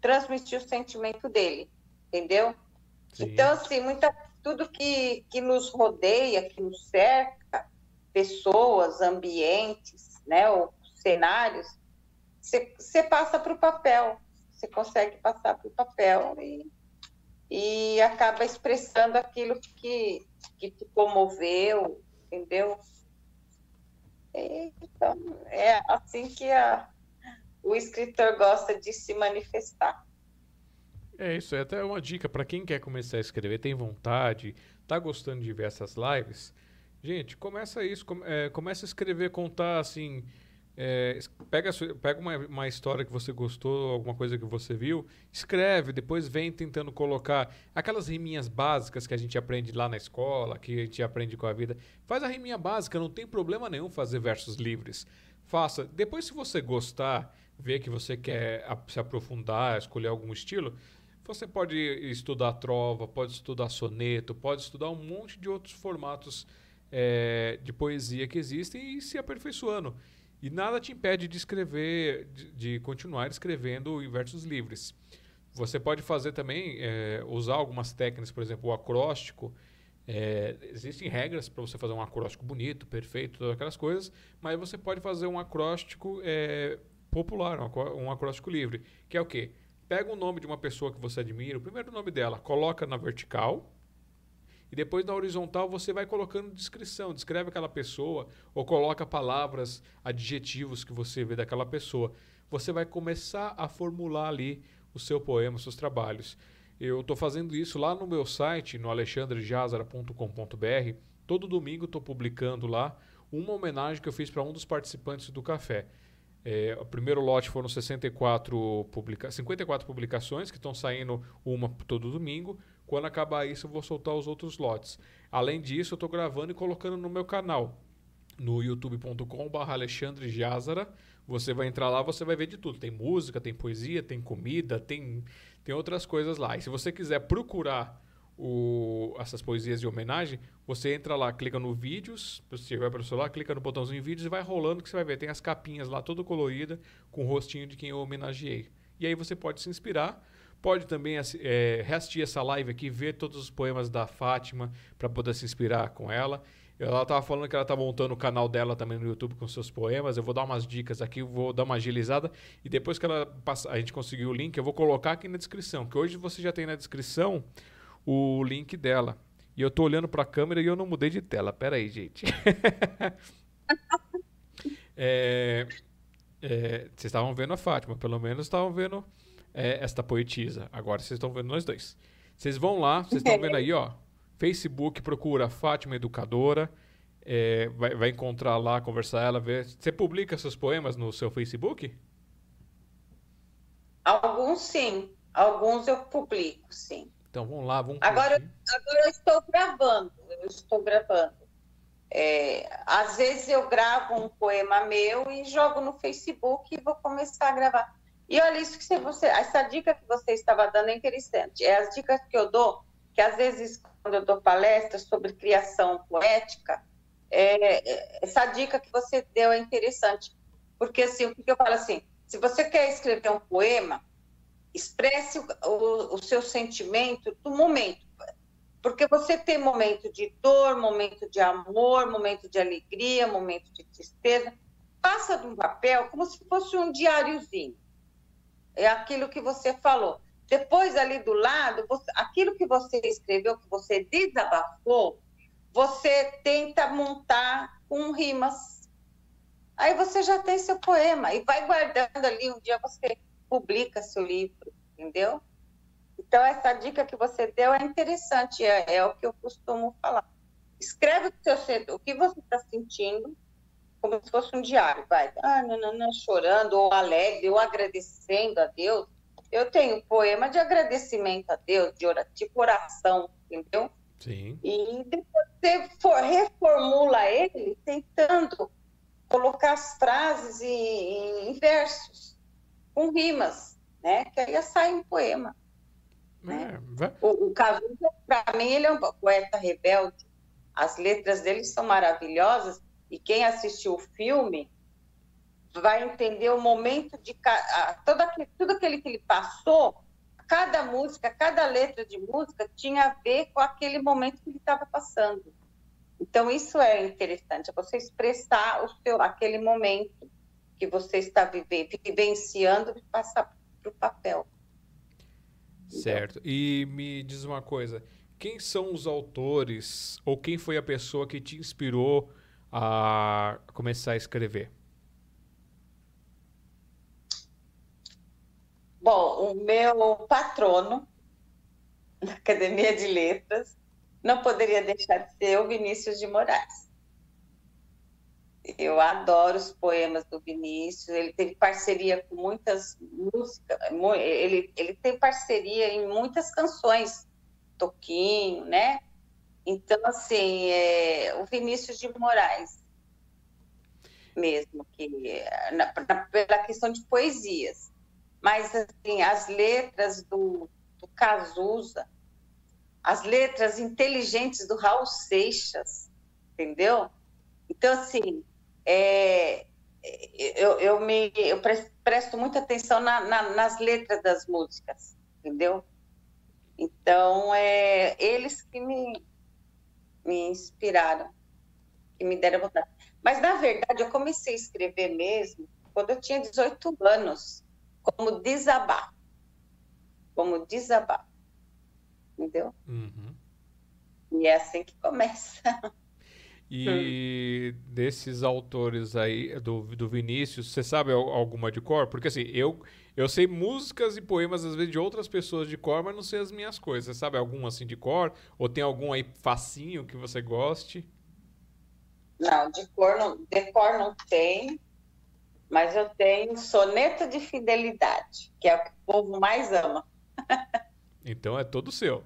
transmitir o sentimento dele, entendeu? Sim. Então, assim, muita, tudo que, que nos rodeia, que nos cerca, pessoas, ambientes, né, ou cenários, você passa para o papel, você consegue passar para o papel e, e acaba expressando aquilo que, que te comoveu, entendeu? Então, é assim que a, o escritor gosta de se manifestar. É isso, é até uma dica para quem quer começar a escrever, tem vontade, tá gostando de ver essas lives. Gente, começa isso, é, começa a escrever, contar assim, é, pega pega uma, uma história que você gostou, alguma coisa que você viu, escreve, depois vem tentando colocar aquelas riminhas básicas que a gente aprende lá na escola, que a gente aprende com a vida. Faz a riminha básica, não tem problema nenhum fazer versos livres. Faça. Depois, se você gostar, ver que você quer se aprofundar, escolher algum estilo, você pode estudar trova, pode estudar soneto, pode estudar um monte de outros formatos é, de poesia que existem e se aperfeiçoando. E nada te impede de escrever, de, de continuar escrevendo em versos livres. Você pode fazer também, é, usar algumas técnicas, por exemplo, o acróstico. É, existem regras para você fazer um acróstico bonito, perfeito, todas aquelas coisas, mas você pode fazer um acróstico é, popular, um acróstico livre, que é o quê? Pega o nome de uma pessoa que você admira, o primeiro nome dela, coloca na vertical, e depois na horizontal você vai colocando descrição, descreve aquela pessoa ou coloca palavras, adjetivos que você vê daquela pessoa. Você vai começar a formular ali o seu poema, os seus trabalhos. Eu estou fazendo isso lá no meu site, no alexandrejazara.com.br. Todo domingo estou publicando lá uma homenagem que eu fiz para um dos participantes do café. É, o primeiro lote foram 64 publica 54 publicações que estão saindo uma todo domingo. Quando acabar isso, eu vou soltar os outros lotes. Além disso, eu estou gravando e colocando no meu canal, no youtube.com.br Alexandre Jazara. Você vai entrar lá, você vai ver de tudo. Tem música, tem poesia, tem comida, tem, tem outras coisas lá. E se você quiser procurar o, essas poesias de homenagem, você entra lá, clica no vídeos, se tiver para o celular, clica no botãozinho vídeos e vai rolando que você vai ver. Tem as capinhas lá, toda colorida, com o rostinho de quem eu homenageei. E aí você pode se inspirar Pode também é, reassistir essa live aqui, ver todos os poemas da Fátima para poder se inspirar com ela. Ela estava falando que ela está montando o canal dela também no YouTube com seus poemas. Eu vou dar umas dicas aqui, vou dar uma agilizada. E depois que ela passa, a gente conseguir o link, eu vou colocar aqui na descrição. Que hoje você já tem na descrição o link dela. E eu estou olhando para a câmera e eu não mudei de tela. Pera aí, gente. é, é, vocês estavam vendo a Fátima, pelo menos estavam vendo é esta poetisa. Agora vocês estão vendo nós dois. Vocês vão lá, vocês estão vendo aí, ó. Facebook procura Fátima Educadora. É, vai, vai, encontrar lá, conversar ela, ver. Você publica seus poemas no seu Facebook? Alguns sim. Alguns eu publico, sim. Então vamos lá, vamos agora, agora eu estou gravando. Eu estou gravando. É, às vezes eu gravo um poema meu e jogo no Facebook e vou começar a gravar. E olha isso que você, essa dica que você estava dando é interessante. É as dicas que eu dou, que às vezes quando eu dou palestras sobre criação poética, é, é, essa dica que você deu é interessante, porque assim, o que eu falo assim, se você quer escrever um poema, expresse o, o, o seu sentimento do momento, porque você tem momento de dor, momento de amor, momento de alegria, momento de tristeza, passa de um papel como se fosse um diáriozinho. É aquilo que você falou. Depois, ali do lado, você, aquilo que você escreveu, que você desabafou, você tenta montar com rimas. Aí você já tem seu poema e vai guardando ali. Um dia você publica seu livro, entendeu? Então, essa dica que você deu é interessante, é, é o que eu costumo falar. Escreve o que, você, o que você está sentindo, como se fosse um diário, vai. Ah, não, não, não, chorando, ou alegre, ou agradecendo a Deus. Eu tenho poema de agradecimento a Deus, de oração, tipo oração, entendeu? Sim. E depois você for, reformula ele tentando colocar as frases em, em versos, com rimas, né? Que aí sai um poema. Né? É, o, o Cazuza, para mim, ele é um poeta rebelde. As letras dele são maravilhosas e quem assistiu o filme vai entender o momento de todo aquele, tudo aquele que ele passou. Cada música, cada letra de música tinha a ver com aquele momento que ele estava passando. Então isso é interessante, é você expressar o seu aquele momento que você está vive, vivenciando e passar para o papel. Certo. E me diz uma coisa: quem são os autores ou quem foi a pessoa que te inspirou a começar a escrever? Bom, o meu patrono na Academia de Letras não poderia deixar de ser o Vinícius de Moraes. Eu adoro os poemas do Vinícius. Ele teve parceria com muitas músicas. Ele, ele tem parceria em muitas canções, Toquinho, né? Então, assim, é, o Vinícius de Moraes, mesmo, que na, na, pela questão de poesias. Mas, assim, as letras do, do Cazuza, as letras inteligentes do Raul Seixas, entendeu? Então, assim, é, eu, eu, me, eu presto muita atenção na, na, nas letras das músicas, entendeu? Então, é eles que me, me inspiraram, que me deram vontade. Mas, na verdade, eu comecei a escrever mesmo quando eu tinha 18 anos, como desabafo. Como desabafo. Entendeu? Uhum. E é assim que começa. E desses autores aí, do, do Vinícius, você sabe alguma de cor? Porque assim, eu, eu sei músicas e poemas, às vezes, de outras pessoas de cor, mas não sei as minhas coisas. Você sabe algum assim de cor? Ou tem algum aí facinho que você goste? Não, de cor não, de cor não tem, mas eu tenho soneto de fidelidade, que é o que o povo mais ama. então é todo seu.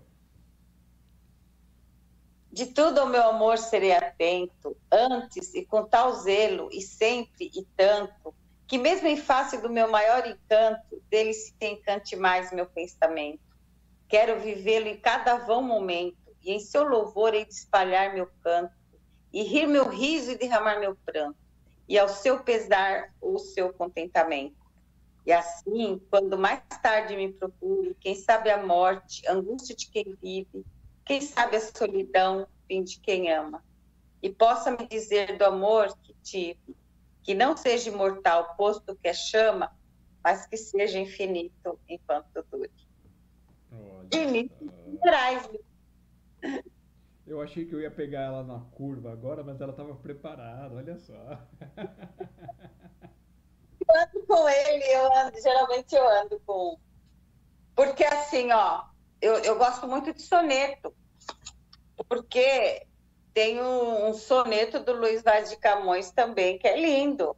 De tudo ao meu amor serei atento, antes e com tal zelo, e sempre e tanto, que mesmo em face do meu maior encanto, dele se encante mais meu pensamento. Quero vivê-lo em cada vão momento, e em seu louvor hei de espalhar meu canto, e rir meu riso e derramar meu pranto, e ao seu pesar o seu contentamento. E assim, quando mais tarde me procure, quem sabe a morte, angústia de quem vive, quem sabe a solidão, fim de quem ama. E possa me dizer do amor que tive, que não seja imortal, posto que é chama, mas que seja infinito enquanto dure. Moraes. Eu achei que eu ia pegar ela na curva agora, mas ela estava preparada, olha só. Eu ando com ele, eu ando, geralmente eu ando com. Porque assim, ó, eu, eu gosto muito de soneto porque tem um, um soneto do Luiz Vaz de Camões também, que é lindo.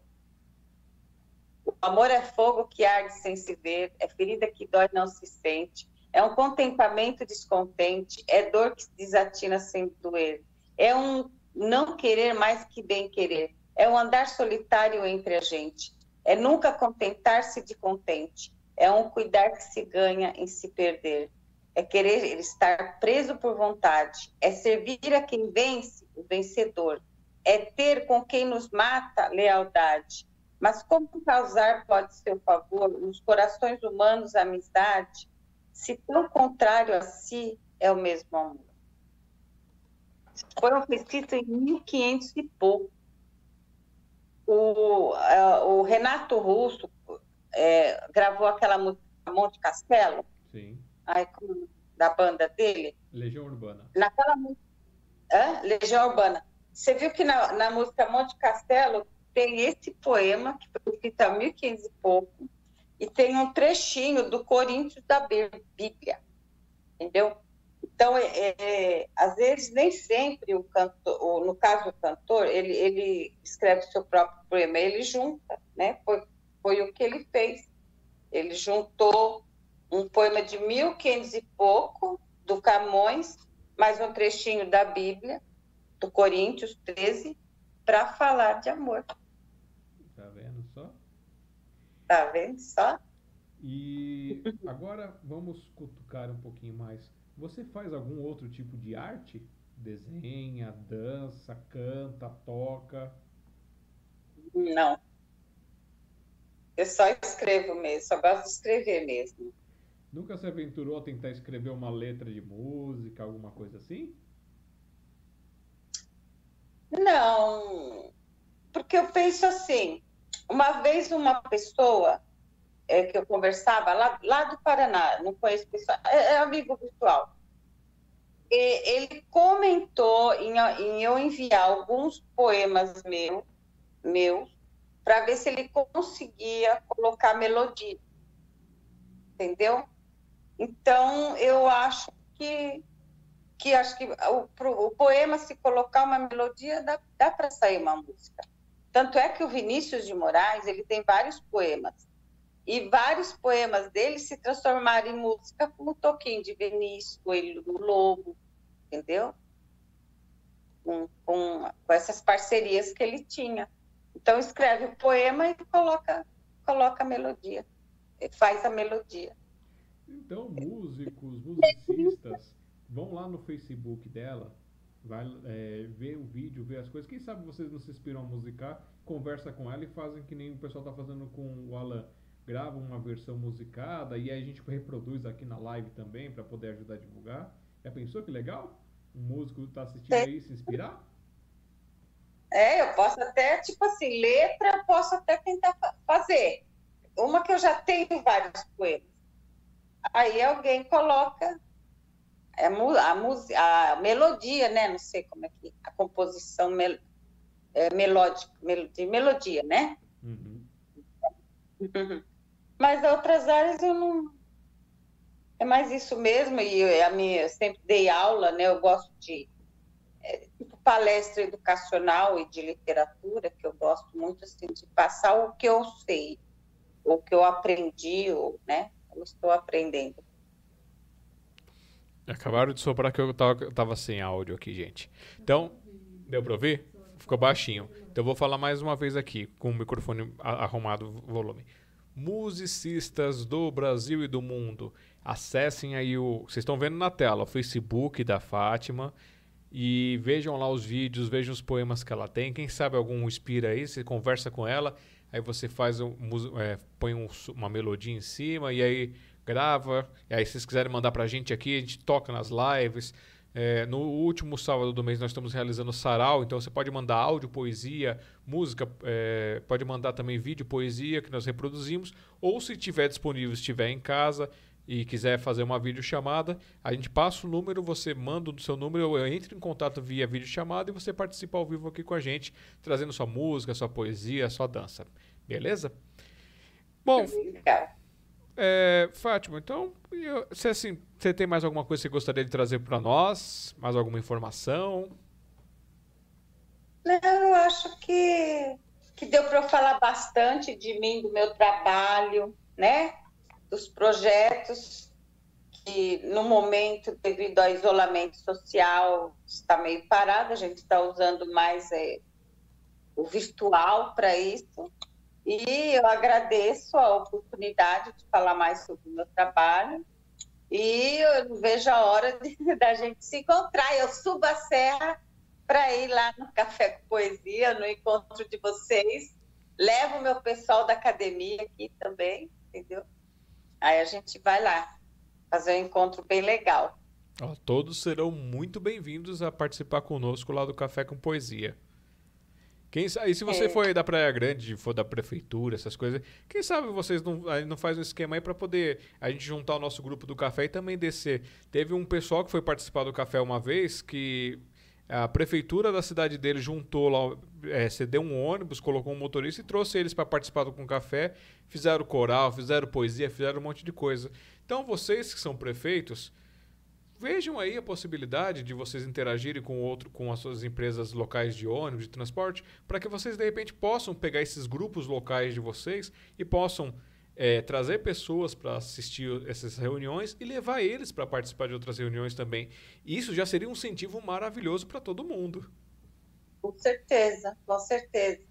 O amor é fogo que arde sem se ver, é ferida que dói não se sente, é um contentamento descontente, é dor que se desatina sem doer, é um não querer mais que bem querer, é um andar solitário entre a gente, é nunca contentar-se de contente, é um cuidar que se ganha em se perder é querer estar preso por vontade, é servir a quem vence, o vencedor, é ter com quem nos mata lealdade. Mas como causar pode ser o favor nos corações humanos amizade, se tão contrário a si é o mesmo amor? Foi escrito em 1500 e pouco. o, o Renato Russo é, gravou aquela música Monte Castelo. Sim. Ai, como, da banda dele. Legião Urbana. Naquela música. Legião Urbana. Você viu que na, na música Monte Castelo tem esse poema, que foi escrito há 1500 e pouco, e tem um trechinho do Coríntios da Bíblia. Entendeu? Então, é, é, às vezes, nem sempre o cantor, no caso do cantor, ele, ele escreve seu próprio poema, ele junta, né? Foi, foi o que ele fez. Ele juntou um poema de 1500 e pouco, do Camões, mais um trechinho da Bíblia, do Coríntios 13, para falar de amor. Tá vendo só? Tá vendo só? E agora vamos cutucar um pouquinho mais. Você faz algum outro tipo de arte? Desenha, dança, canta, toca? Não. Eu só escrevo mesmo, só gosto de escrever mesmo. Nunca se aventurou a tentar escrever uma letra de música, alguma coisa assim? Não, porque eu penso assim. Uma vez uma pessoa é, que eu conversava lá, lá do Paraná, não conheço pessoal, é, é amigo virtual. E ele comentou em, em, eu enviar alguns poemas meu, meus para ver se ele conseguia colocar melodia. Entendeu? Então, eu acho que, que acho que o, o poema, se colocar uma melodia, dá, dá para sair uma música. Tanto é que o Vinícius de Moraes, ele tem vários poemas. E vários poemas dele se transformaram em música, como o Toquinho de Vinícius, Coelho do Lobo, entendeu? Com, com, com, essas parcerias que ele tinha. Então, escreve o poema e coloca, coloca a melodia, faz a melodia. Então, músicos, musicistas, vão lá no Facebook dela, vai é, ver o vídeo, ver as coisas. Quem sabe vocês não se inspiram a musicar, conversa com ela e fazem que nem o pessoal está fazendo com o Alan. Grava uma versão musicada e aí a gente reproduz aqui na live também para poder ajudar a divulgar. Já pensou que legal? Um músico está assistindo aí se inspirar? É, eu posso até, tipo assim, letra, posso até tentar fazer. Uma que eu já tenho vários poemas. Aí alguém coloca a, a, a melodia, né? Não sei como é que a composição mel, é, melódica, de melodia, né? Uhum. Mas outras áreas eu não. É mais isso mesmo, e a minha, eu sempre dei aula, né? Eu gosto de é, tipo palestra educacional e de literatura, que eu gosto muito assim, de passar o que eu sei, o que eu aprendi, ou, né? Estou aprendendo. Acabaram de soprar que eu tava, tava sem áudio aqui, gente. Então, deu para ouvir? Ficou baixinho. Então eu vou falar mais uma vez aqui, com o microfone arrumado volume. Musicistas do Brasil e do mundo, acessem aí o. Vocês estão vendo na tela o Facebook da Fátima e vejam lá os vídeos, vejam os poemas que ela tem. Quem sabe algum inspira aí, você conversa com ela, aí você faz um, é, põe um, uma melodia em cima e aí grava. E aí, se vocês quiserem mandar pra gente aqui, a gente toca nas lives. É, no último sábado do mês nós estamos realizando sarau, então você pode mandar áudio, poesia, música, é, pode mandar também vídeo, poesia que nós reproduzimos, ou se tiver disponível, estiver em casa e quiser fazer uma videochamada, a gente passa o número, você manda o seu número, eu entro em contato via videochamada e você participa ao vivo aqui com a gente, trazendo sua música, sua poesia, sua dança. Beleza? Bom, é, Fátima, então, você assim, você tem mais alguma coisa que você gostaria de trazer para nós? Mais alguma informação? Não, eu acho que, que deu para eu falar bastante de mim, do meu trabalho, né? Dos projetos que, no momento, devido ao isolamento social, está meio parado. A gente está usando mais é, o virtual para isso. E eu agradeço a oportunidade de falar mais sobre o meu trabalho. E eu vejo a hora da gente se encontrar. Eu subo a serra para ir lá no Café com Poesia, no encontro de vocês. Levo o meu pessoal da academia aqui também, entendeu? Aí a gente vai lá fazer um encontro bem legal. Oh, todos serão muito bem-vindos a participar conosco lá do Café com Poesia. Quem sabe, se você é. for aí da Praia Grande, for da prefeitura, essas coisas, quem sabe vocês não, não faz um esquema aí para poder a gente juntar o nosso grupo do café e também descer. Teve um pessoal que foi participar do café uma vez que a prefeitura da cidade dele juntou lá, é, cedeu um ônibus, colocou um motorista e trouxe eles para participar do com café, fizeram coral, fizeram poesia, fizeram um monte de coisa. Então vocês que são prefeitos, Vejam aí a possibilidade de vocês interagirem com outro, com as suas empresas locais de ônibus, de transporte, para que vocês de repente possam pegar esses grupos locais de vocês e possam é, trazer pessoas para assistir essas reuniões e levar eles para participar de outras reuniões também. Isso já seria um incentivo maravilhoso para todo mundo. Com certeza, com certeza.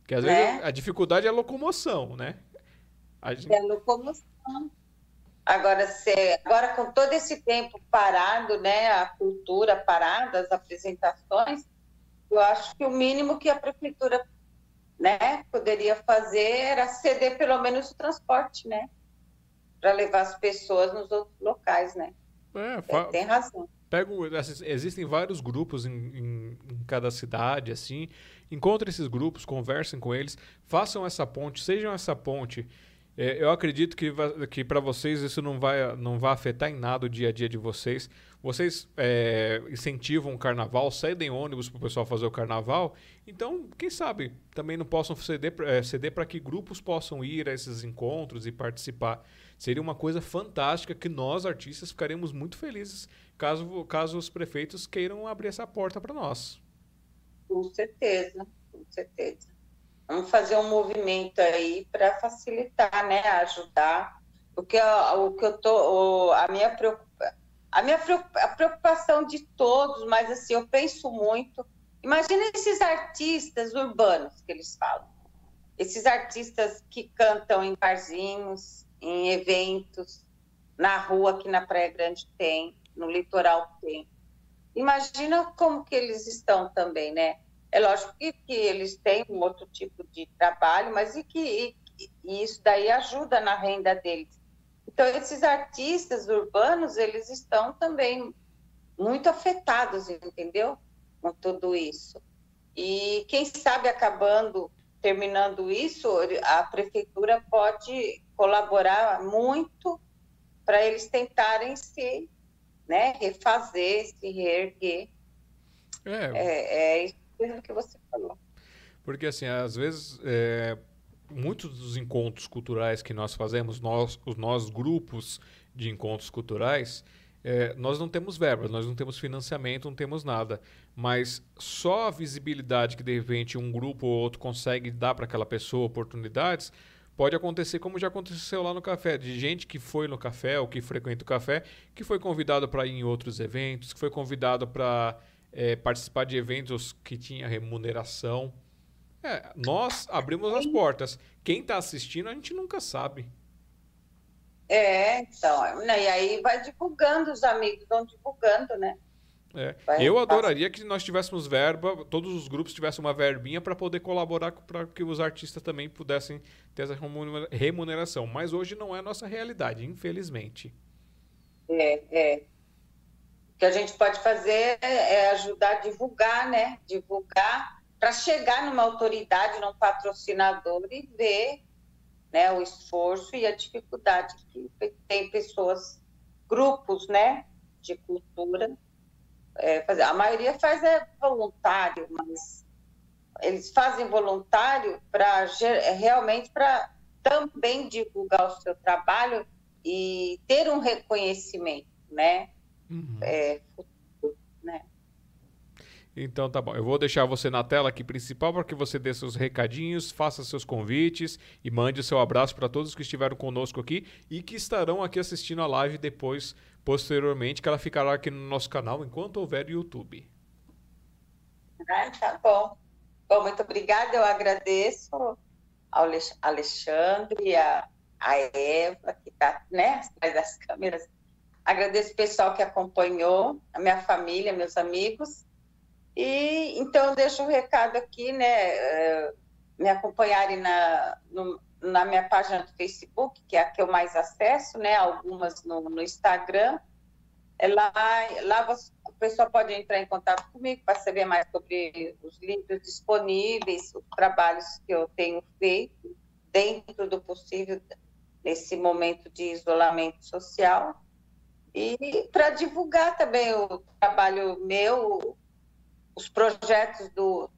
Porque às né? vezes a dificuldade é a locomoção, né? A gente... É a locomoção. Agora, se, agora com todo esse tempo parado, né, a cultura parada, as apresentações, eu acho que o mínimo que a prefeitura, né, poderia fazer era ceder pelo menos o transporte, né, para levar as pessoas nos outros locais, né. É, é, tem razão. Pego, existem vários grupos em, em, em cada cidade, assim. Encontre esses grupos, conversem com eles, façam essa ponte, sejam essa ponte é, eu acredito que, que para vocês isso não vai, não vai afetar em nada o dia a dia de vocês. Vocês é, incentivam o carnaval, cedem ônibus para o pessoal fazer o carnaval. Então, quem sabe também não possam ceder, é, ceder para que grupos possam ir a esses encontros e participar. Seria uma coisa fantástica que nós, artistas, ficaremos muito felizes caso, caso os prefeitos queiram abrir essa porta para nós. Com certeza, com certeza. Vamos fazer um movimento aí para facilitar, né, ajudar. Porque o que eu tô, a minha preocupação, a minha a preocupação de todos, mas assim, eu penso muito. Imagina esses artistas urbanos que eles falam. Esses artistas que cantam em barzinhos, em eventos, na rua que na Praia Grande tem, no litoral tem. Imagina como que eles estão também, né? É lógico que, que eles têm um outro tipo de trabalho, mas e que e, e isso daí ajuda na renda deles. Então, esses artistas urbanos, eles estão também muito afetados, entendeu? Com tudo isso. E quem sabe acabando, terminando isso, a prefeitura pode colaborar muito para eles tentarem se né, refazer, se reerguer. É, é, é do que você falou. Porque, assim, às vezes, é, muitos dos encontros culturais que nós fazemos, nós, os nossos grupos de encontros culturais, é, nós não temos verbas, nós não temos financiamento, não temos nada. Mas só a visibilidade que, de repente, um grupo ou outro consegue dar para aquela pessoa oportunidades pode acontecer como já aconteceu lá no café, de gente que foi no café ou que frequenta o café, que foi convidado para ir em outros eventos, que foi convidado para é, participar de eventos que tinha remuneração. É, nós abrimos as portas. Quem está assistindo, a gente nunca sabe. É, então. Né, e aí vai divulgando, os amigos vão divulgando, né? É. Eu adoraria que nós tivéssemos verba, todos os grupos tivessem uma verbinha para poder colaborar para que os artistas também pudessem ter essa remuneração. Mas hoje não é a nossa realidade, infelizmente. É, é que a gente pode fazer é ajudar a divulgar, né? Divulgar para chegar numa autoridade, num patrocinador e ver né, o esforço e a dificuldade que tem pessoas, grupos, né, de cultura. É, fazer. A maioria faz é voluntário, mas eles fazem voluntário para realmente para também divulgar o seu trabalho e ter um reconhecimento, né? uhum. é, futuro? Então tá bom. Eu vou deixar você na tela aqui principal para que você dê seus recadinhos, faça seus convites e mande o seu abraço para todos que estiveram conosco aqui e que estarão aqui assistindo a live depois, posteriormente, que ela ficará aqui no nosso canal enquanto houver YouTube. Ah, tá bom. Bom, muito obrigada. Eu agradeço ao Alexandre, a, a Eva, que está né, atrás das câmeras Agradeço o pessoal que acompanhou, a minha família, meus amigos. E então deixo um recado aqui, né? Eh, me acompanharem na, no, na minha página do Facebook, que é a que eu mais acesso, né? Algumas no, no Instagram. É lá, lá você, a pode entrar em contato comigo para saber mais sobre os livros disponíveis, os trabalhos que eu tenho feito, dentro do possível, nesse momento de isolamento social. E para divulgar também o trabalho meu, os projetos do,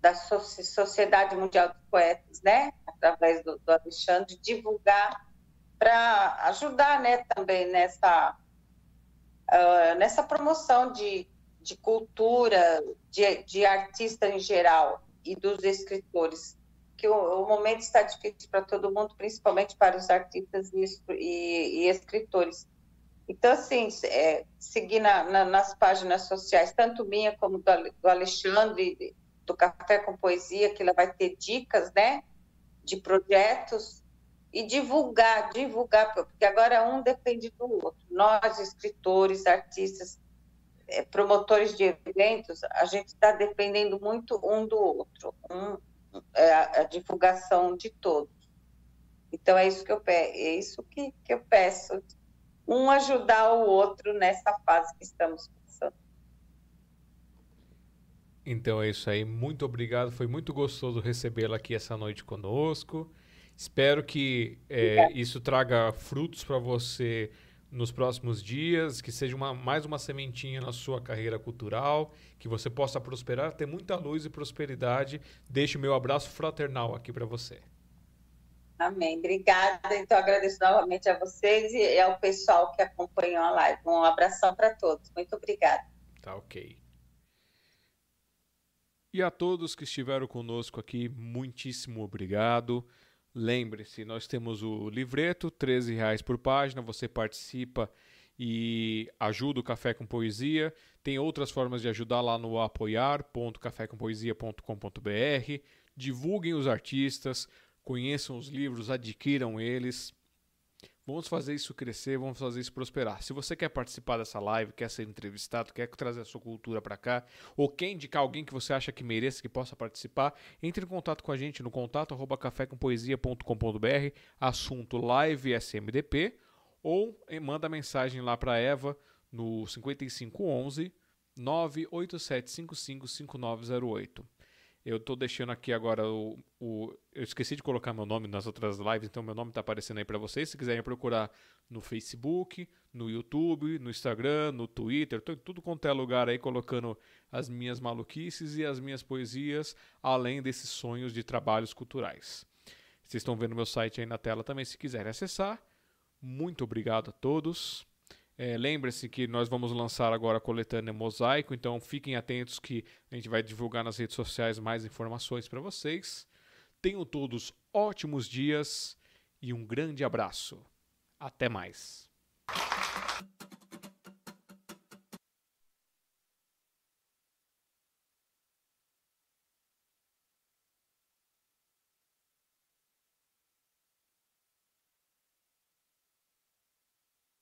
da Sociedade Mundial dos Poetas, né? através do, do Alexandre, divulgar para ajudar né, também nessa, uh, nessa promoção de, de cultura, de, de artista em geral e dos escritores, que o, o momento está difícil para todo mundo, principalmente para os artistas e, e, e escritores. Então, assim, é, seguir na, na, nas páginas sociais, tanto minha como do, do Alexandre, do Café com Poesia, que ela vai ter dicas, né, de projetos e divulgar, divulgar, porque agora um depende do outro. Nós, escritores, artistas, é, promotores de eventos, a gente está dependendo muito um do outro, um, é a, a, divulgação de todos. Então é isso que eu peço, é isso que, que eu peço um ajudar o outro nessa fase que estamos passando. Então é isso aí. Muito obrigado. Foi muito gostoso recebê-la aqui essa noite conosco. Espero que é, isso traga frutos para você nos próximos dias, que seja uma, mais uma sementinha na sua carreira cultural, que você possa prosperar, ter muita luz e prosperidade. Deixo o meu abraço fraternal aqui para você. Amém. Obrigada. Então, agradeço novamente a vocês e ao pessoal que acompanhou a live. Um abração para todos. Muito obrigada. Tá ok. E a todos que estiveram conosco aqui, muitíssimo obrigado. Lembre-se, nós temos o livreto, R$ reais por página. Você participa e ajuda o Café com Poesia. Tem outras formas de ajudar lá no apoiar.cafécompoesia.com.br. Divulguem os artistas conheçam os livros, adquiram eles. Vamos fazer isso crescer, vamos fazer isso prosperar. Se você quer participar dessa live, quer ser entrevistado, quer trazer a sua cultura para cá, ou quer indicar alguém que você acha que mereça, que possa participar, entre em contato com a gente no contato arroba cafécompoesia.com.br, assunto live SMDP, ou manda mensagem lá para Eva no 5511 987555908. Eu estou deixando aqui agora o, o, Eu esqueci de colocar meu nome nas outras lives, então meu nome está aparecendo aí para vocês. Se quiserem procurar no Facebook, no YouTube, no Instagram, no Twitter, tô em tudo quanto é lugar aí colocando as minhas maluquices e as minhas poesias, além desses sonhos de trabalhos culturais. Vocês estão vendo meu site aí na tela também, se quiserem acessar. Muito obrigado a todos. É, Lembre-se que nós vamos lançar agora a coletânea Mosaico, então fiquem atentos que a gente vai divulgar nas redes sociais mais informações para vocês. Tenham todos ótimos dias e um grande abraço. Até mais.